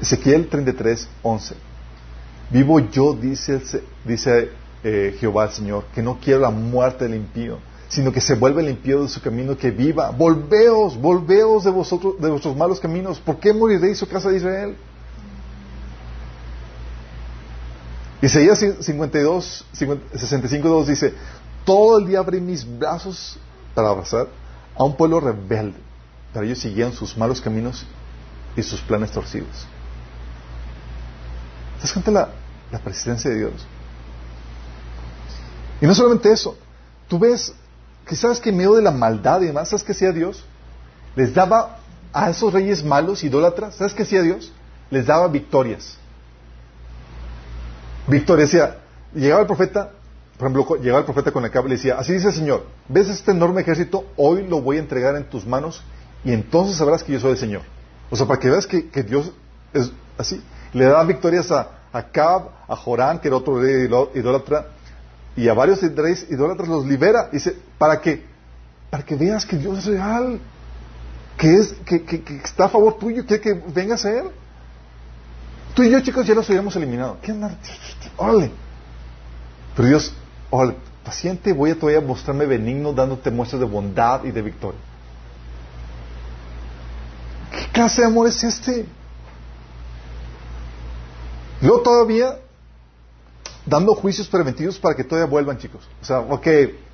Ezequiel 33, 11. Vivo yo, dice, dice eh, Jehová el Señor, que no quiero la muerte del impío, sino que se vuelve el de su camino, que viva. Volveos, volveos de vosotros, de vuestros malos caminos. ¿Por qué moriréis, su oh casa de Israel? Isaías 52, 65, 2 dice, todo el día abrí mis brazos para abrazar a un pueblo rebelde, pero ellos siguieron sus malos caminos y sus planes torcidos. ¿Te das la, la persistencia de Dios? Y no solamente eso, tú ves que sabes que en medio de la maldad y demás, ¿sabes qué hacía Dios? Les daba a esos reyes malos, idólatras, ¿sabes qué hacía Dios? Les daba victorias. Victorias, decía, llegaba el profeta, por ejemplo, llegaba el profeta con el cable y le decía, así dice el Señor, ¿ves este enorme ejército? Hoy lo voy a entregar en tus manos y entonces sabrás que yo soy el Señor. O sea, para que veas que, Dios es así. Le daba victorias a, a Cab, a Jorán, que era otro rey idólatra, y a varios reyes idólatras los libera. Dice, ¿para qué? Para que veas que Dios es real, que, es, que, que, está a favor tuyo, quiere que vengas a Él. Tú y yo, chicos, ya los hubiéramos eliminado. ¿Qué Órale. Pero Dios, órale, paciente, voy a todavía mostrarme benigno dándote muestras de bondad y de victoria. ¿Qué clase de amor es este? Luego todavía dando juicios preventivos para que todavía vuelvan, chicos. O sea, ok,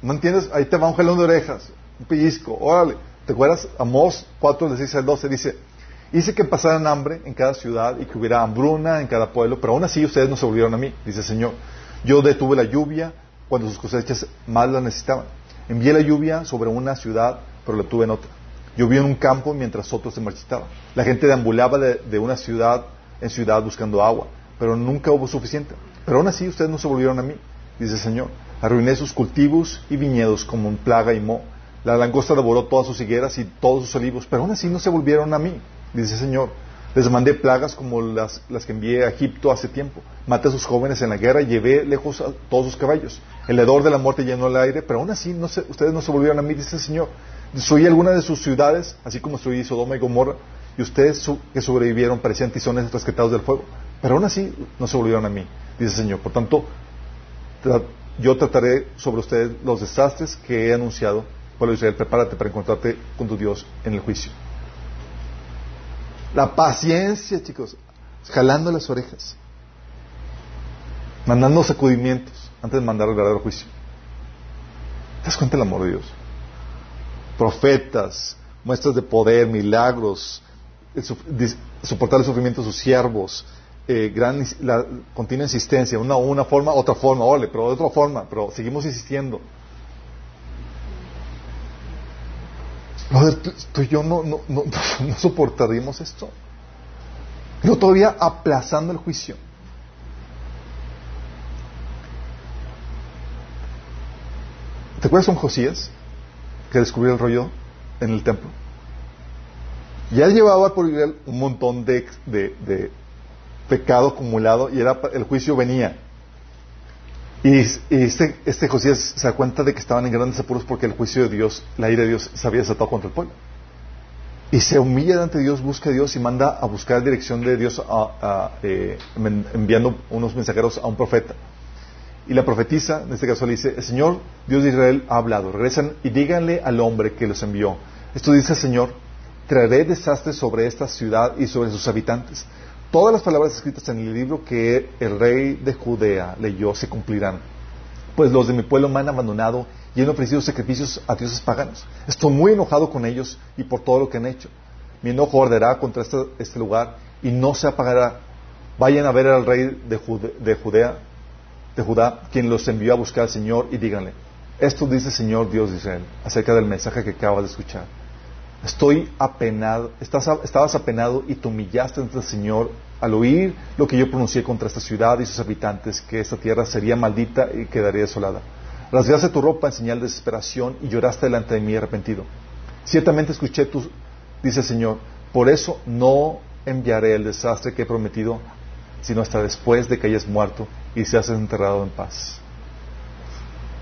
¿no entiendes? Ahí te va un jalón de orejas, un pellizco, órale. ¿Te acuerdas? Amos 4, 16 al 12 dice, hice que pasaran hambre en cada ciudad y que hubiera hambruna en cada pueblo, pero aún así ustedes no se volvieron a mí, dice el Señor. Yo detuve la lluvia cuando sus cosechas más la necesitaban. Envié la lluvia sobre una ciudad, pero la tuve en otra. Llovió en un campo mientras otros se marchitaban. La gente deambulaba de una ciudad en ciudad buscando agua, pero nunca hubo suficiente. Pero aún así ustedes no se volvieron a mí, dice el Señor. Arruiné sus cultivos y viñedos como un plaga y mo. La langosta devoró todas sus higueras y todos sus olivos, pero aún así no se volvieron a mí, dice el Señor. Les mandé plagas como las, las, que envié a Egipto hace tiempo. Maté a sus jóvenes en la guerra y llevé lejos a todos sus caballos. El hedor de la muerte llenó el aire, pero aún así no ustedes no se volvieron a mí, dice el Señor. Destruí alguna de sus ciudades, así como destruí Sodoma y Gomorra, y ustedes que sobrevivieron parecían tizones rescatados del fuego. Pero aún así no se volvieron a mí, dice el Señor. Por tanto, yo trataré sobre ustedes los desastres que he anunciado. Pueblo Israel, prepárate para encontrarte con tu Dios en el juicio. La paciencia, chicos, jalando las orejas, mandando sacudimientos antes de mandar el verdadero juicio. ¿Te das cuenta del amor de Dios? Profetas, muestras de poder, milagros, soportar el sufrimiento de sus siervos, eh, gran, la continua insistencia, una, una forma, otra forma, ole, pero de otra forma, pero seguimos insistiendo. tú y yo no, no, no, no soportaríamos esto. Pero todavía aplazando el juicio. ¿Te acuerdas de un Josías que descubrió el rollo en el templo? Ya llevaba por Israel un montón de, de, pecado acumulado y era, el juicio venía. Y, este, este, Josías se da cuenta de que estaban en grandes apuros porque el juicio de Dios, la ira de Dios, se había desatado contra el pueblo. Y se humilla de Dios, busca a Dios y manda a buscar dirección de Dios eh, enviando unos mensajeros a un profeta. Y la profetisa, en este caso, le dice, el Señor, Dios de Israel, ha hablado. Regresan y díganle al hombre que los envió. Esto dice el Señor, traeré desastre sobre esta ciudad y sobre sus habitantes. Todas las palabras escritas en el libro que el rey de Judea leyó se cumplirán. Pues los de mi pueblo me han abandonado y han ofrecido sacrificios a dioses paganos. Estoy muy enojado con ellos y por todo lo que han hecho. Mi enojo arderá contra este, este lugar y no se apagará. Vayan a ver al rey de, de Judea de Judá, quien los envió a buscar al Señor, y díganle, esto dice el Señor Dios de Israel, acerca del mensaje que acabas de escuchar. Estoy apenado, estabas apenado y te humillaste ante el Señor al oír lo que yo pronuncié contra esta ciudad y sus habitantes, que esta tierra sería maldita y quedaría desolada. Rasgaste tu ropa en señal de desesperación y lloraste delante de mí arrepentido. Ciertamente escuché tu, dice el Señor, por eso no enviaré el desastre que he prometido, sino hasta después de que hayas muerto y seas enterrado en paz.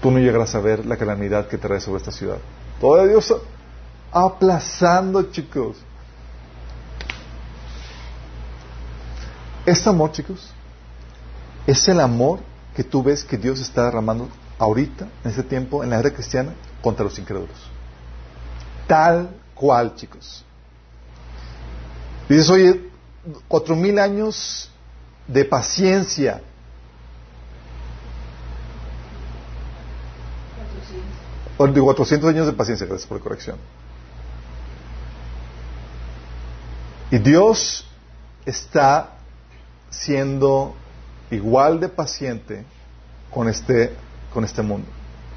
Tú no llegarás a ver la calamidad que trae sobre esta ciudad. Todo Dios aplazando, chicos. Este amor, chicos, es el amor que tú ves que Dios está derramando ahorita, en este tiempo, en la era cristiana, contra los incrédulos. Tal cual, chicos. Dices, oye, cuatro mil años de paciencia. Digo, 400 años de paciencia, gracias por la corrección. Y Dios está siendo igual de paciente con este, con este mundo.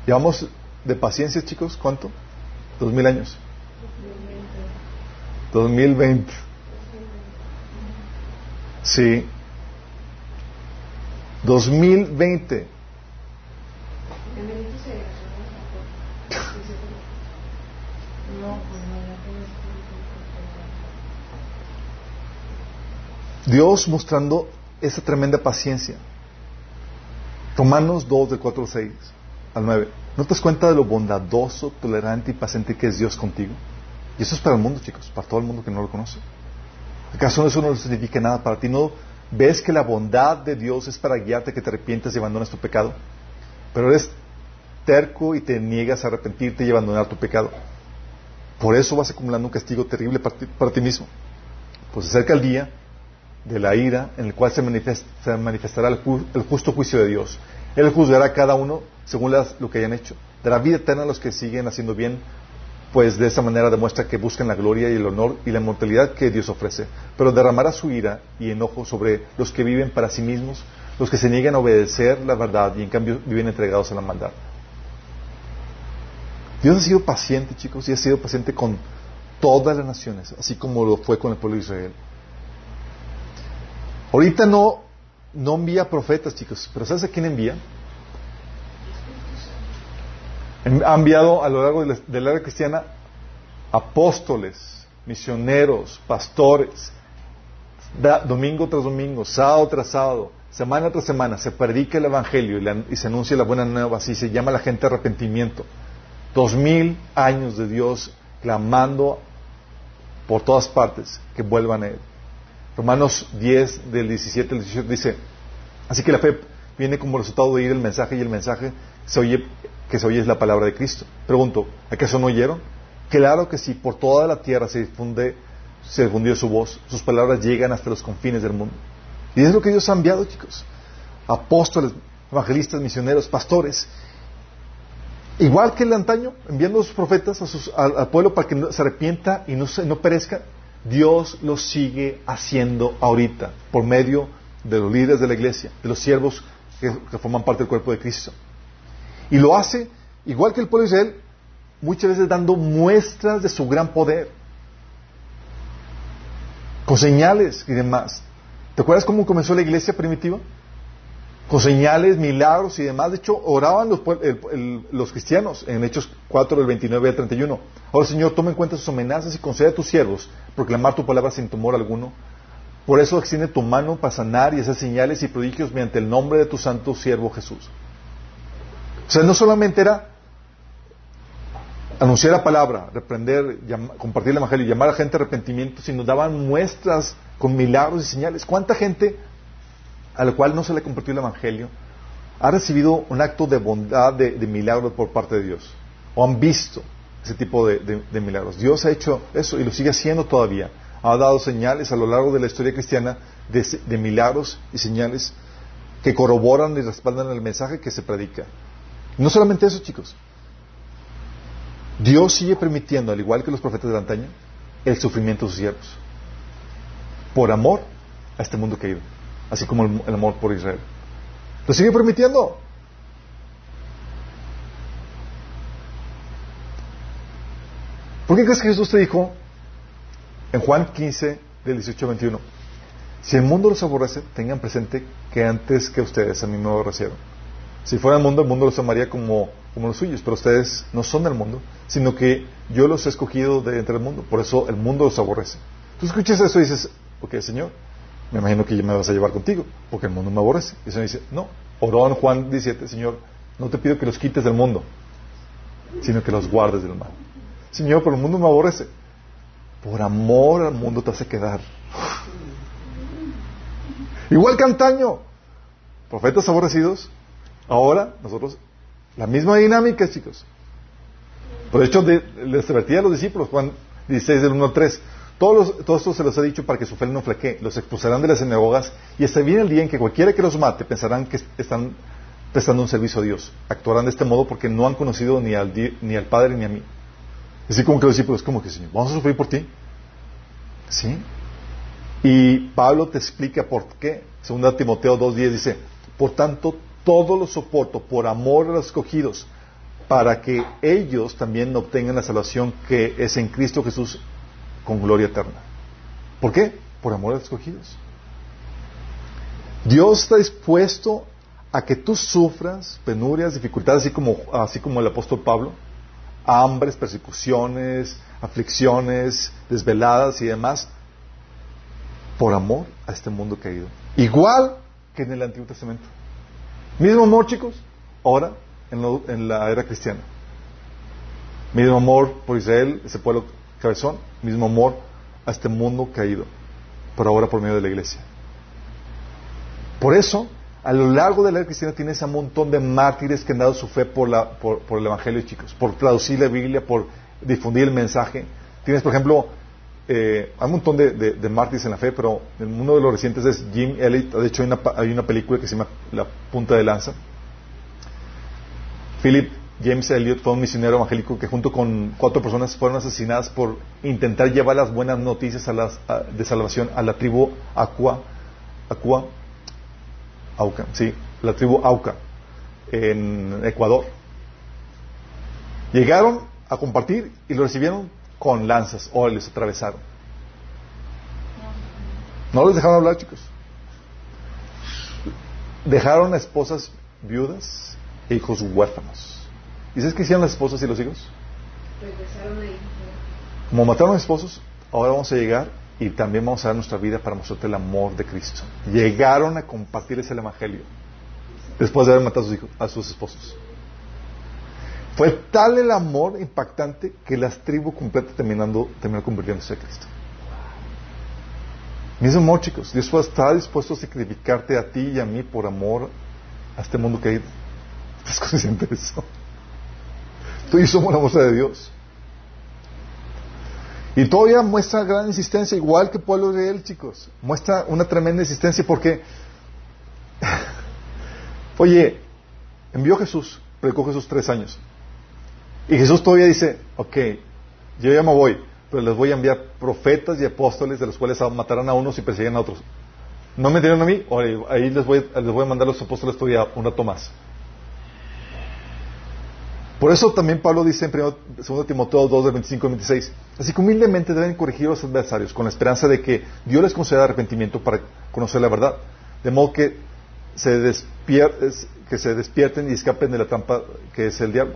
Llevamos de paciencia, chicos, ¿cuánto? Dos mil años. 2020. Sí. 2020. Dios mostrando esa tremenda paciencia. Romanos 2, de 4 al 6 al 9. ¿No te das cuenta de lo bondadoso, tolerante y paciente que es Dios contigo? Y eso es para el mundo, chicos, para todo el mundo que no lo conoce. ¿Acaso eso no significa nada para ti? ¿No ves que la bondad de Dios es para guiarte que te arrepientes y abandones tu pecado? Pero eres terco y te niegas a arrepentirte y abandonar tu pecado. Por eso vas acumulando un castigo terrible para ti, mismo. Pues acerca el día de la ira en el cual se, manifestará el, justo juicio de Dios. Él juzgará a cada uno según lo que hayan hecho. Dará vida eterna a los que siguen haciendo bien, pues de esa manera demuestra que buscan la gloria y el honor y la inmortalidad que Dios ofrece. Pero derramará su ira y enojo sobre los que viven para sí mismos, los que se niegan a obedecer la verdad y en cambio viven entregados a la maldad. Dios ha sido paciente, chicos, y ha sido paciente con todas las naciones, así como lo fue con el pueblo de Israel. Ahorita no, no envía profetas, chicos, pero ¿sabes a quién envía? Ha enviado a lo largo de la, era cristiana apóstoles, misioneros, pastores, domingo tras domingo, sábado tras sábado, semana tras semana, se predica el Evangelio y, y, se anuncia la buena nueva, así se llama la gente arrepentimiento. Dos mil años de Dios clamando por todas partes que vuelvan a Él. Romanos 10, del 17 al 18 dice, así que la fe viene como resultado de oír el mensaje y el mensaje se oye, que se oye es la palabra de Cristo. Pregunto, ¿acaso no oyeron? Claro que sí, por toda la tierra se difunde, se difundió su voz, sus palabras llegan hasta los confines del mundo. Y es lo que Dios ha enviado, chicos. Apóstoles, evangelistas, misioneros, pastores, Igual que el antaño, enviando a sus profetas al, pueblo para que se arrepienta y no, no perezca, Dios lo sigue haciendo ahorita por medio de los líderes de la iglesia, de los siervos que, forman parte del cuerpo de Cristo. Y lo hace igual que el pueblo de Israel, muchas veces dando muestras de su gran poder, con señales y demás. ¿Te acuerdas cómo comenzó la iglesia primitiva? Con señales, milagros y demás. De hecho, oraban los, los cristianos en Hechos 4, del 29 al 31. Ahora, Señor, toma en cuenta sus amenazas y concede a tus siervos proclamar tu palabra sin temor alguno. Por eso extiende tu mano para sanar y hacer señales y prodigios mediante el nombre de tu santo siervo Jesús. O sea, no solamente era anunciar la palabra, reprender, compartir el evangelio, llamar a gente a arrepentimiento, sino daban muestras con milagros y señales. ¿Cuánta gente a la cual no se le compartió el evangelio ha recibido un acto de bondad, de, milagro por parte de Dios? ¿O han visto ese tipo de, milagros? Dios ha hecho eso y lo sigue haciendo todavía. Ha dado señales a lo largo de la historia cristiana de milagros y señales que corroboran y respaldan el mensaje que se predica. No solamente eso, chicos. Dios sigue permitiendo, al igual que los profetas de la antaña, el sufrimiento de sus siervos. Por amor a este mundo caído. Así como el, amor por Israel. Lo sigue permitiendo. ¿Por qué crees que Jesús te dijo en Juan 15, del 18 al 21? Si el mundo los aborrece, tengan presente que antes que ustedes a mí me aborrecieron. Si fuera el mundo, el mundo los amaría como, como los suyos, pero ustedes no son del mundo, sino que yo los he escogido de entre el mundo, por eso el mundo los aborrece. Tú escuchas eso y dices, ok, Señor, me imagino que ya me vas a llevar contigo, porque el mundo me aborrece. Y el Señor dice, no, oró en Juan 17, Señor, no te pido que los quites del mundo, sino que los guardes del mal. Señor, pero el mundo me aborrece. Por amor al mundo te hace quedar. Igual que antaño, profetas aborrecidos, Ahora, nosotros, la misma dinámica, chicos. Por hecho, de, les advertía a los discípulos, Juan 16, del 1 al 3. Todos todo esto se los ha dicho para que su fe no flaquee. Los expulsarán de las sinagogas y hasta viene el día en que cualquiera que los mate pensarán que están prestando un servicio a Dios. Actuarán de este modo porque no han conocido ni al, ni al Padre ni a mí. Así como que los discípulos, como que Señor, ¿vamos a sufrir por ti? ¿Sí? Y Pablo te explica por qué. Segunda Timoteo 2.10 dice, por tanto, todo lo soporto por amor a los escogidos, para que ellos también obtengan la salvación que es en Cristo Jesús con gloria eterna. ¿Por qué? Por amor a los escogidos. Dios está dispuesto a que tú sufras penurias, dificultades, así como, así como el apóstol Pablo, hambres, persecuciones, aflicciones, desveladas y demás, por amor a este mundo caído. Igual que en el Antiguo Testamento. Mismo amor, chicos, ahora en, la era cristiana. Mismo amor por Israel, ese pueblo cabezón, mismo amor a este mundo caído, pero ahora por medio de la iglesia. Por eso, a lo largo de la era cristiana tienes a montón de mártires que han dado su fe por, la, por, el Evangelio, chicos, por traducir la Biblia, por difundir el mensaje. Tienes, por ejemplo, eh, hay un montón de, mártires en la fe, pero uno de los recientes es Jim Elliot. De hecho, hay una película que se llama La punta de lanza. Philip James Elliot fue un misionero evangélico que junto con cuatro personas fueron asesinadas por intentar llevar las buenas noticias de salvación a la tribu Aqua, Aqua, Auca, sí, la tribu Auca en Ecuador. Llegaron a compartir y lo recibieron con lanzas o les atravesaron. No les dejaron hablar, chicos. Dejaron a esposas viudas e hijos huérfanos. ¿Y sabes qué hicieron las esposas y los hijos? Como mataron a esposos, ahora vamos a llegar y también vamos a dar nuestra vida para mostrarte el amor de Cristo. Llegaron a compartirles el Evangelio después de haber matado a sus, hijos, a sus esposos. Fue tal el amor impactante que las tribus completas terminando, terminó convirtiéndose en Cristo. Mismo amor, chicos. Dios está dispuesto a sacrificarte a ti y a mí por amor a este mundo caído. ¿Estás consciente de eso? Y yo somos la muestra de Dios. Y todavía muestra gran insistencia, igual que el pueblo de él, chicos. Muestra una tremenda insistencia porque, oye, envió Jesús, predicó Jesús tres años. Y Jesús todavía dice, ok, yo ya me voy, pero les voy a enviar profetas y apóstoles de los cuales matarán a unos y perseguirán a otros. ¿No me entienden a mí? ahí les voy, les voy a mandar a los apóstoles todavía un rato más. Por eso también Pablo dice en 2 Timoteo 2, del 25 al 26, así que humildemente deben corregir a los adversarios con la esperanza de que Dios les conceda arrepentimiento para conocer la verdad, de modo que se, despierten y escapen de la trampa que es el diablo,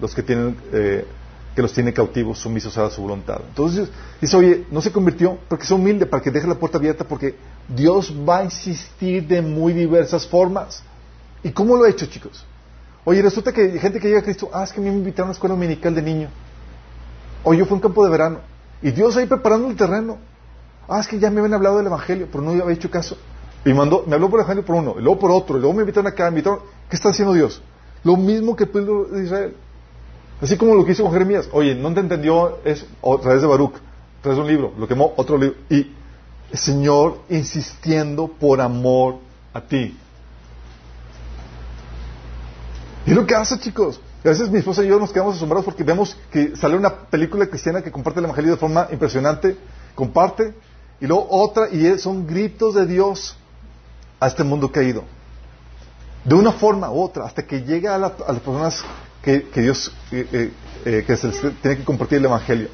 los que tienen eh, que los tiene cautivos, sumisos a su voluntad. Entonces dice, oye, no se convirtió porque es humilde, para que deje la puerta abierta, porque Dios va a insistir de muy diversas formas. ¿Y cómo lo ha hecho, chicos? Oye, resulta que hay gente que llega a Cristo, ah, es que me invitaron a una escuela dominical de niño. O yo fui a un campo de verano. Y Dios ahí preparando el terreno. Ah, es que ya me habían hablado del Evangelio, pero no había hecho caso. Y mandó, me habló por el Evangelio por uno, y luego por otro, y luego me invitaron acá, me invitaron. ¿Qué está haciendo Dios? Lo mismo que el pueblo de Israel. Así como lo que hizo con Jeremías. Oye, no te entendió eso a través de Baruch, a través de un libro, lo quemó otro libro. Y el Señor insistiendo por amor a ti. Y lo que hace, chicos. A veces mi esposa y yo nos quedamos asombrados porque vemos que sale una película cristiana que comparte el Evangelio de forma impresionante, comparte, y luego otra, y son gritos de Dios a este mundo caído. De una forma u otra, hasta que llega a, las personas que, Dios eh, eh, eh, que se tiene que compartir el Evangelio.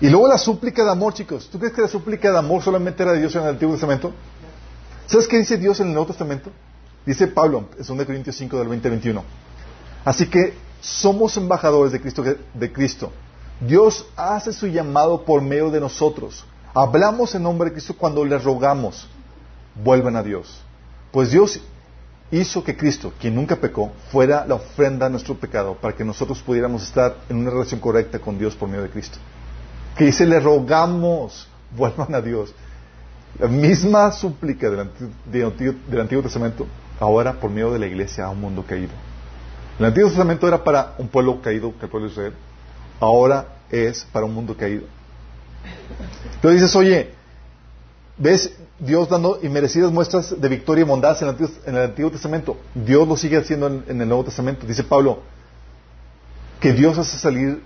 Y luego la súplica de amor, chicos. ¿Tú crees que la súplica de amor solamente era de Dios en el Antiguo Testamento? ¿Sabes qué dice Dios en el Nuevo Testamento? Dice Pablo en 2 Corintios 5 del 20-21. Así que somos embajadores de Cristo, de Cristo. Dios hace su llamado por medio de nosotros. Hablamos en nombre de Cristo cuando le rogamos, vuelvan a Dios. Pues Dios hizo que Cristo, quien nunca pecó, fuera la ofrenda a nuestro pecado para que nosotros pudiéramos estar en una relación correcta con Dios por medio de Cristo. Que dice, le rogamos, vuelvan a Dios. La misma súplica del, Antiguo, Testamento, ahora por medio de la iglesia a un mundo caído. El Antiguo Testamento era para un pueblo caído, que el pueblo de Israel. Ahora es para un mundo caído. Entonces dices, oye, ¿ves Dios dando inmerecidas muestras de victoria y bondad en el Antiguo, Testamento? Dios lo sigue haciendo en, el Nuevo Testamento. Dice Pablo, que Dios hace salir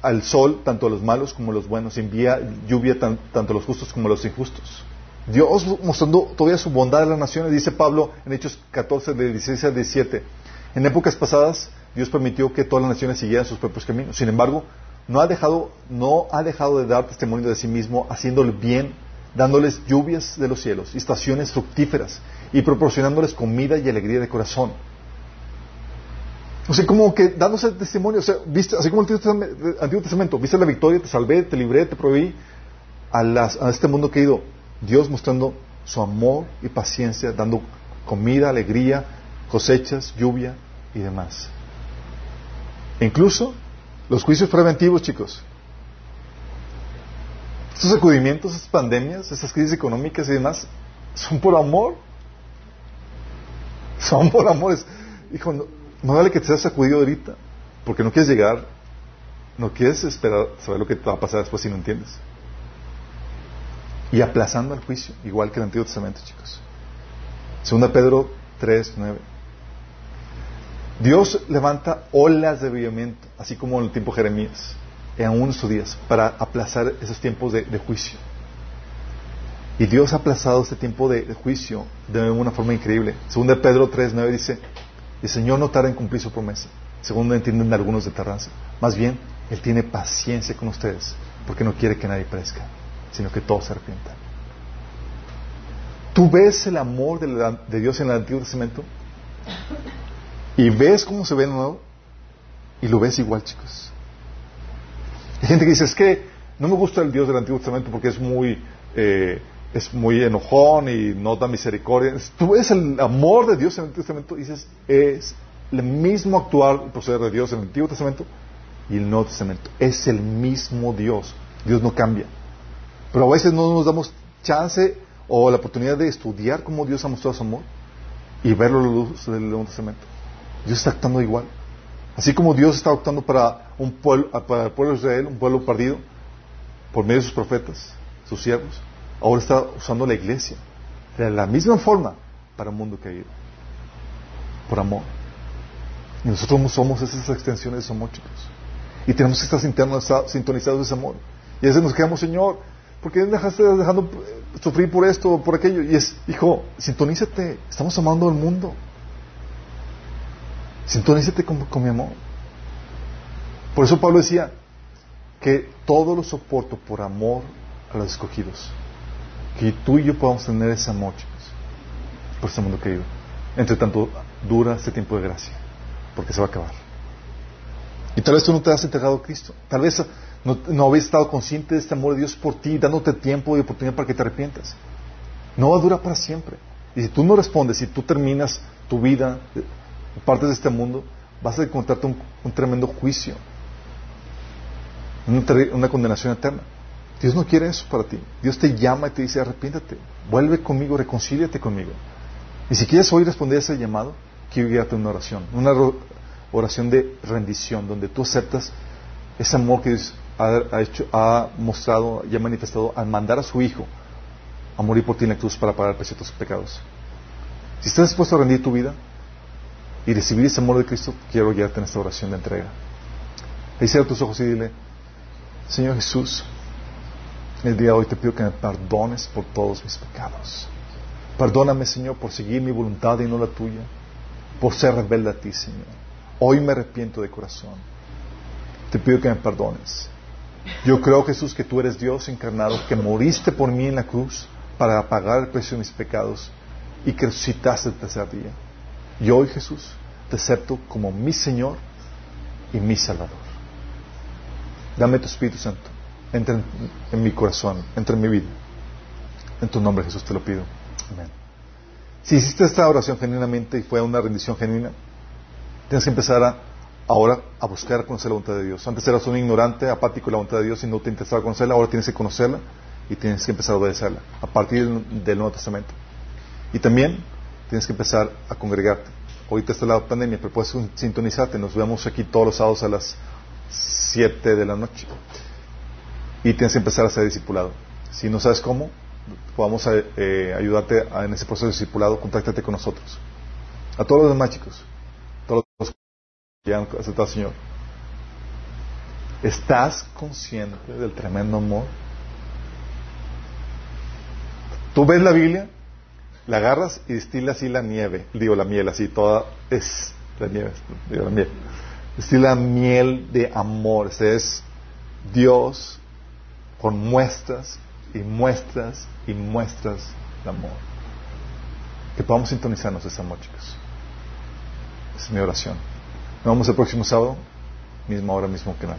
al sol tanto a los malos como a los buenos, envía lluvia tanto a los justos como a los injustos. Dios mostrando todavía su bondad a las naciones, dice Pablo en Hechos 14, de 16 a 17. En épocas pasadas, Dios permitió que todas las naciones siguieran sus propios caminos. Sin embargo, no ha dejado, no ha dejado de dar testimonio de sí mismo, haciéndole bien, dándoles lluvias de los cielos, estaciones fructíferas y proporcionándoles comida y alegría de corazón. O sea, como que dándose testimonio, o sea, viste, así como el Antiguo Testamento, viste la victoria, te salvé, te libré, te proveí a, a este mundo querido. Dios mostrando su amor y paciencia, dando comida, alegría, cosechas, lluvia y demás. Incluso los juicios preventivos, chicos. Estos sacudimientos, estas pandemias, estas crisis económicas y demás, son por amor. Son por amor. hijo, no, no vale que te seas sacudido ahorita, porque no quieres llegar, no quieres esperar saber lo que te va a pasar después si no entiendes y aplazando el juicio, igual que el Antiguo Testamento, chicos. Segunda Pedro 3, 9. Dios levanta olas de avivamiento, así como en el tiempo de Jeremías, en aún sus días, para aplazar esos tiempos de, juicio. Y Dios ha aplazado este tiempo de, juicio de una forma increíble. Segunda Pedro 3, 9 dice, el Señor no tarda en cumplir su promesa, según entienden algunos de Terranza. Más bien, Él tiene paciencia con ustedes, porque no quiere que nadie perezca sino que todos se arrepientan. ¿Tú ves el amor de, Dios en el Antiguo Testamento? Y ves cómo se ve de nuevo y lo ves igual, chicos. Hay gente que dice, es que no me gusta el Dios del Antiguo Testamento porque es muy, eh, es muy enojón y no da misericordia. Tú ves el amor de Dios en el Antiguo Testamento y dices, es el mismo actuar proceder de Dios en el Antiguo Testamento y el Nuevo Testamento. Es el mismo Dios. Dios no cambia. Pero a veces no nos damos chance o la oportunidad de estudiar cómo Dios ha mostrado su amor y verlo a la luz del Nuevo Testamento. Dios está actuando igual. Así como Dios está actuando para, un pueblo, para el pueblo de Israel, un pueblo perdido, por medio de sus profetas, sus siervos, ahora está usando la iglesia de la misma forma para un mundo caído. Por amor. Y nosotros somos esas extensiones de ese amor, chicos. Y tenemos que estar sintonizados de ese amor. Y a veces nos quedamos, Señor, ¿Por qué dejaste dejando sufrir por esto o por aquello? Y es, hijo, sintonízate, estamos amando al mundo. Sintonízate con, mi amor. Por eso Pablo decía que todo lo soporto por amor a los escogidos. Que tú y yo podamos tener ese amor, chicos, por este mundo querido. Entre tanto, dura este tiempo de gracia, porque se va a acabar. Y tal vez tú no te has entregado a Cristo. Tal vez no, no habías estado consciente de este amor de Dios por ti, dándote tiempo y oportunidad para que te arrepientas. No va a durar para siempre. Y si tú no respondes, si tú terminas tu vida, eh, partes de este mundo, vas a encontrarte un, tremendo juicio, una, condenación eterna. Dios no quiere eso para ti. Dios te llama y te dice, arrepiéntate, vuelve conmigo, reconcíliate conmigo. Y si quieres hoy responder a ese llamado, quiero guiarte una oración, una oración de rendición, donde tú aceptas ese amor que Dios ha, hecho, ha mostrado y ha manifestado al mandar a su Hijo a morir por ti en la cruz para pagar el precio de tus pecados. Si estás dispuesto a rendir tu vida y recibir ese amor de Cristo, quiero guiarte en esta oración de entrega. Y cierra tus ojos y dile, Señor Jesús, el día de hoy te pido que me perdones por todos mis pecados. Perdóname, Señor, por seguir mi voluntad y no la tuya, por ser rebelde a ti, Señor. Hoy me arrepiento de corazón. Te pido que me perdones. Yo creo, Jesús, que tú eres Dios encarnado, que moriste por mí en la cruz para pagar el precio de mis pecados y que resucitaste el tercer día. Y hoy, Jesús, te acepto como mi Señor y mi Salvador. Dame tu Espíritu Santo. Entra en, mi corazón, entra en mi vida. En tu nombre, Jesús, te lo pido. Amén. Si hiciste esta oración genuinamente y fue una rendición genuina, tienes que empezar a, ahora a buscar conocer la voluntad de Dios. Antes eras un ignorante, apático de la voluntad de Dios y no te interesaba conocerla, ahora tienes que conocerla y tienes que empezar a obedecerla a partir del Nuevo Testamento. Y también tienes que empezar a congregarte. Ahorita está la pandemia, pero puedes sintonizarte. Nos vemos aquí todos los sábados a las 7 de la noche. Y tienes que empezar a ser discipulado. Si no sabes cómo, podamos eh, ayudarte en ese proceso de discipulado, contáctate con nosotros. A todos los demás chicos, Señor. ¿Estás consciente del tremendo amor? Tú ves la Biblia la agarras y destila así la nieve, digo la miel, así toda es la nieve, digo la miel. Destila miel de amor, este es Dios con muestras y muestras y muestras de amor. Que podamos sintonizarnos ese amor, chicos. Es mi oración. Nos vemos el próximo sábado, misma hora, mismo canal.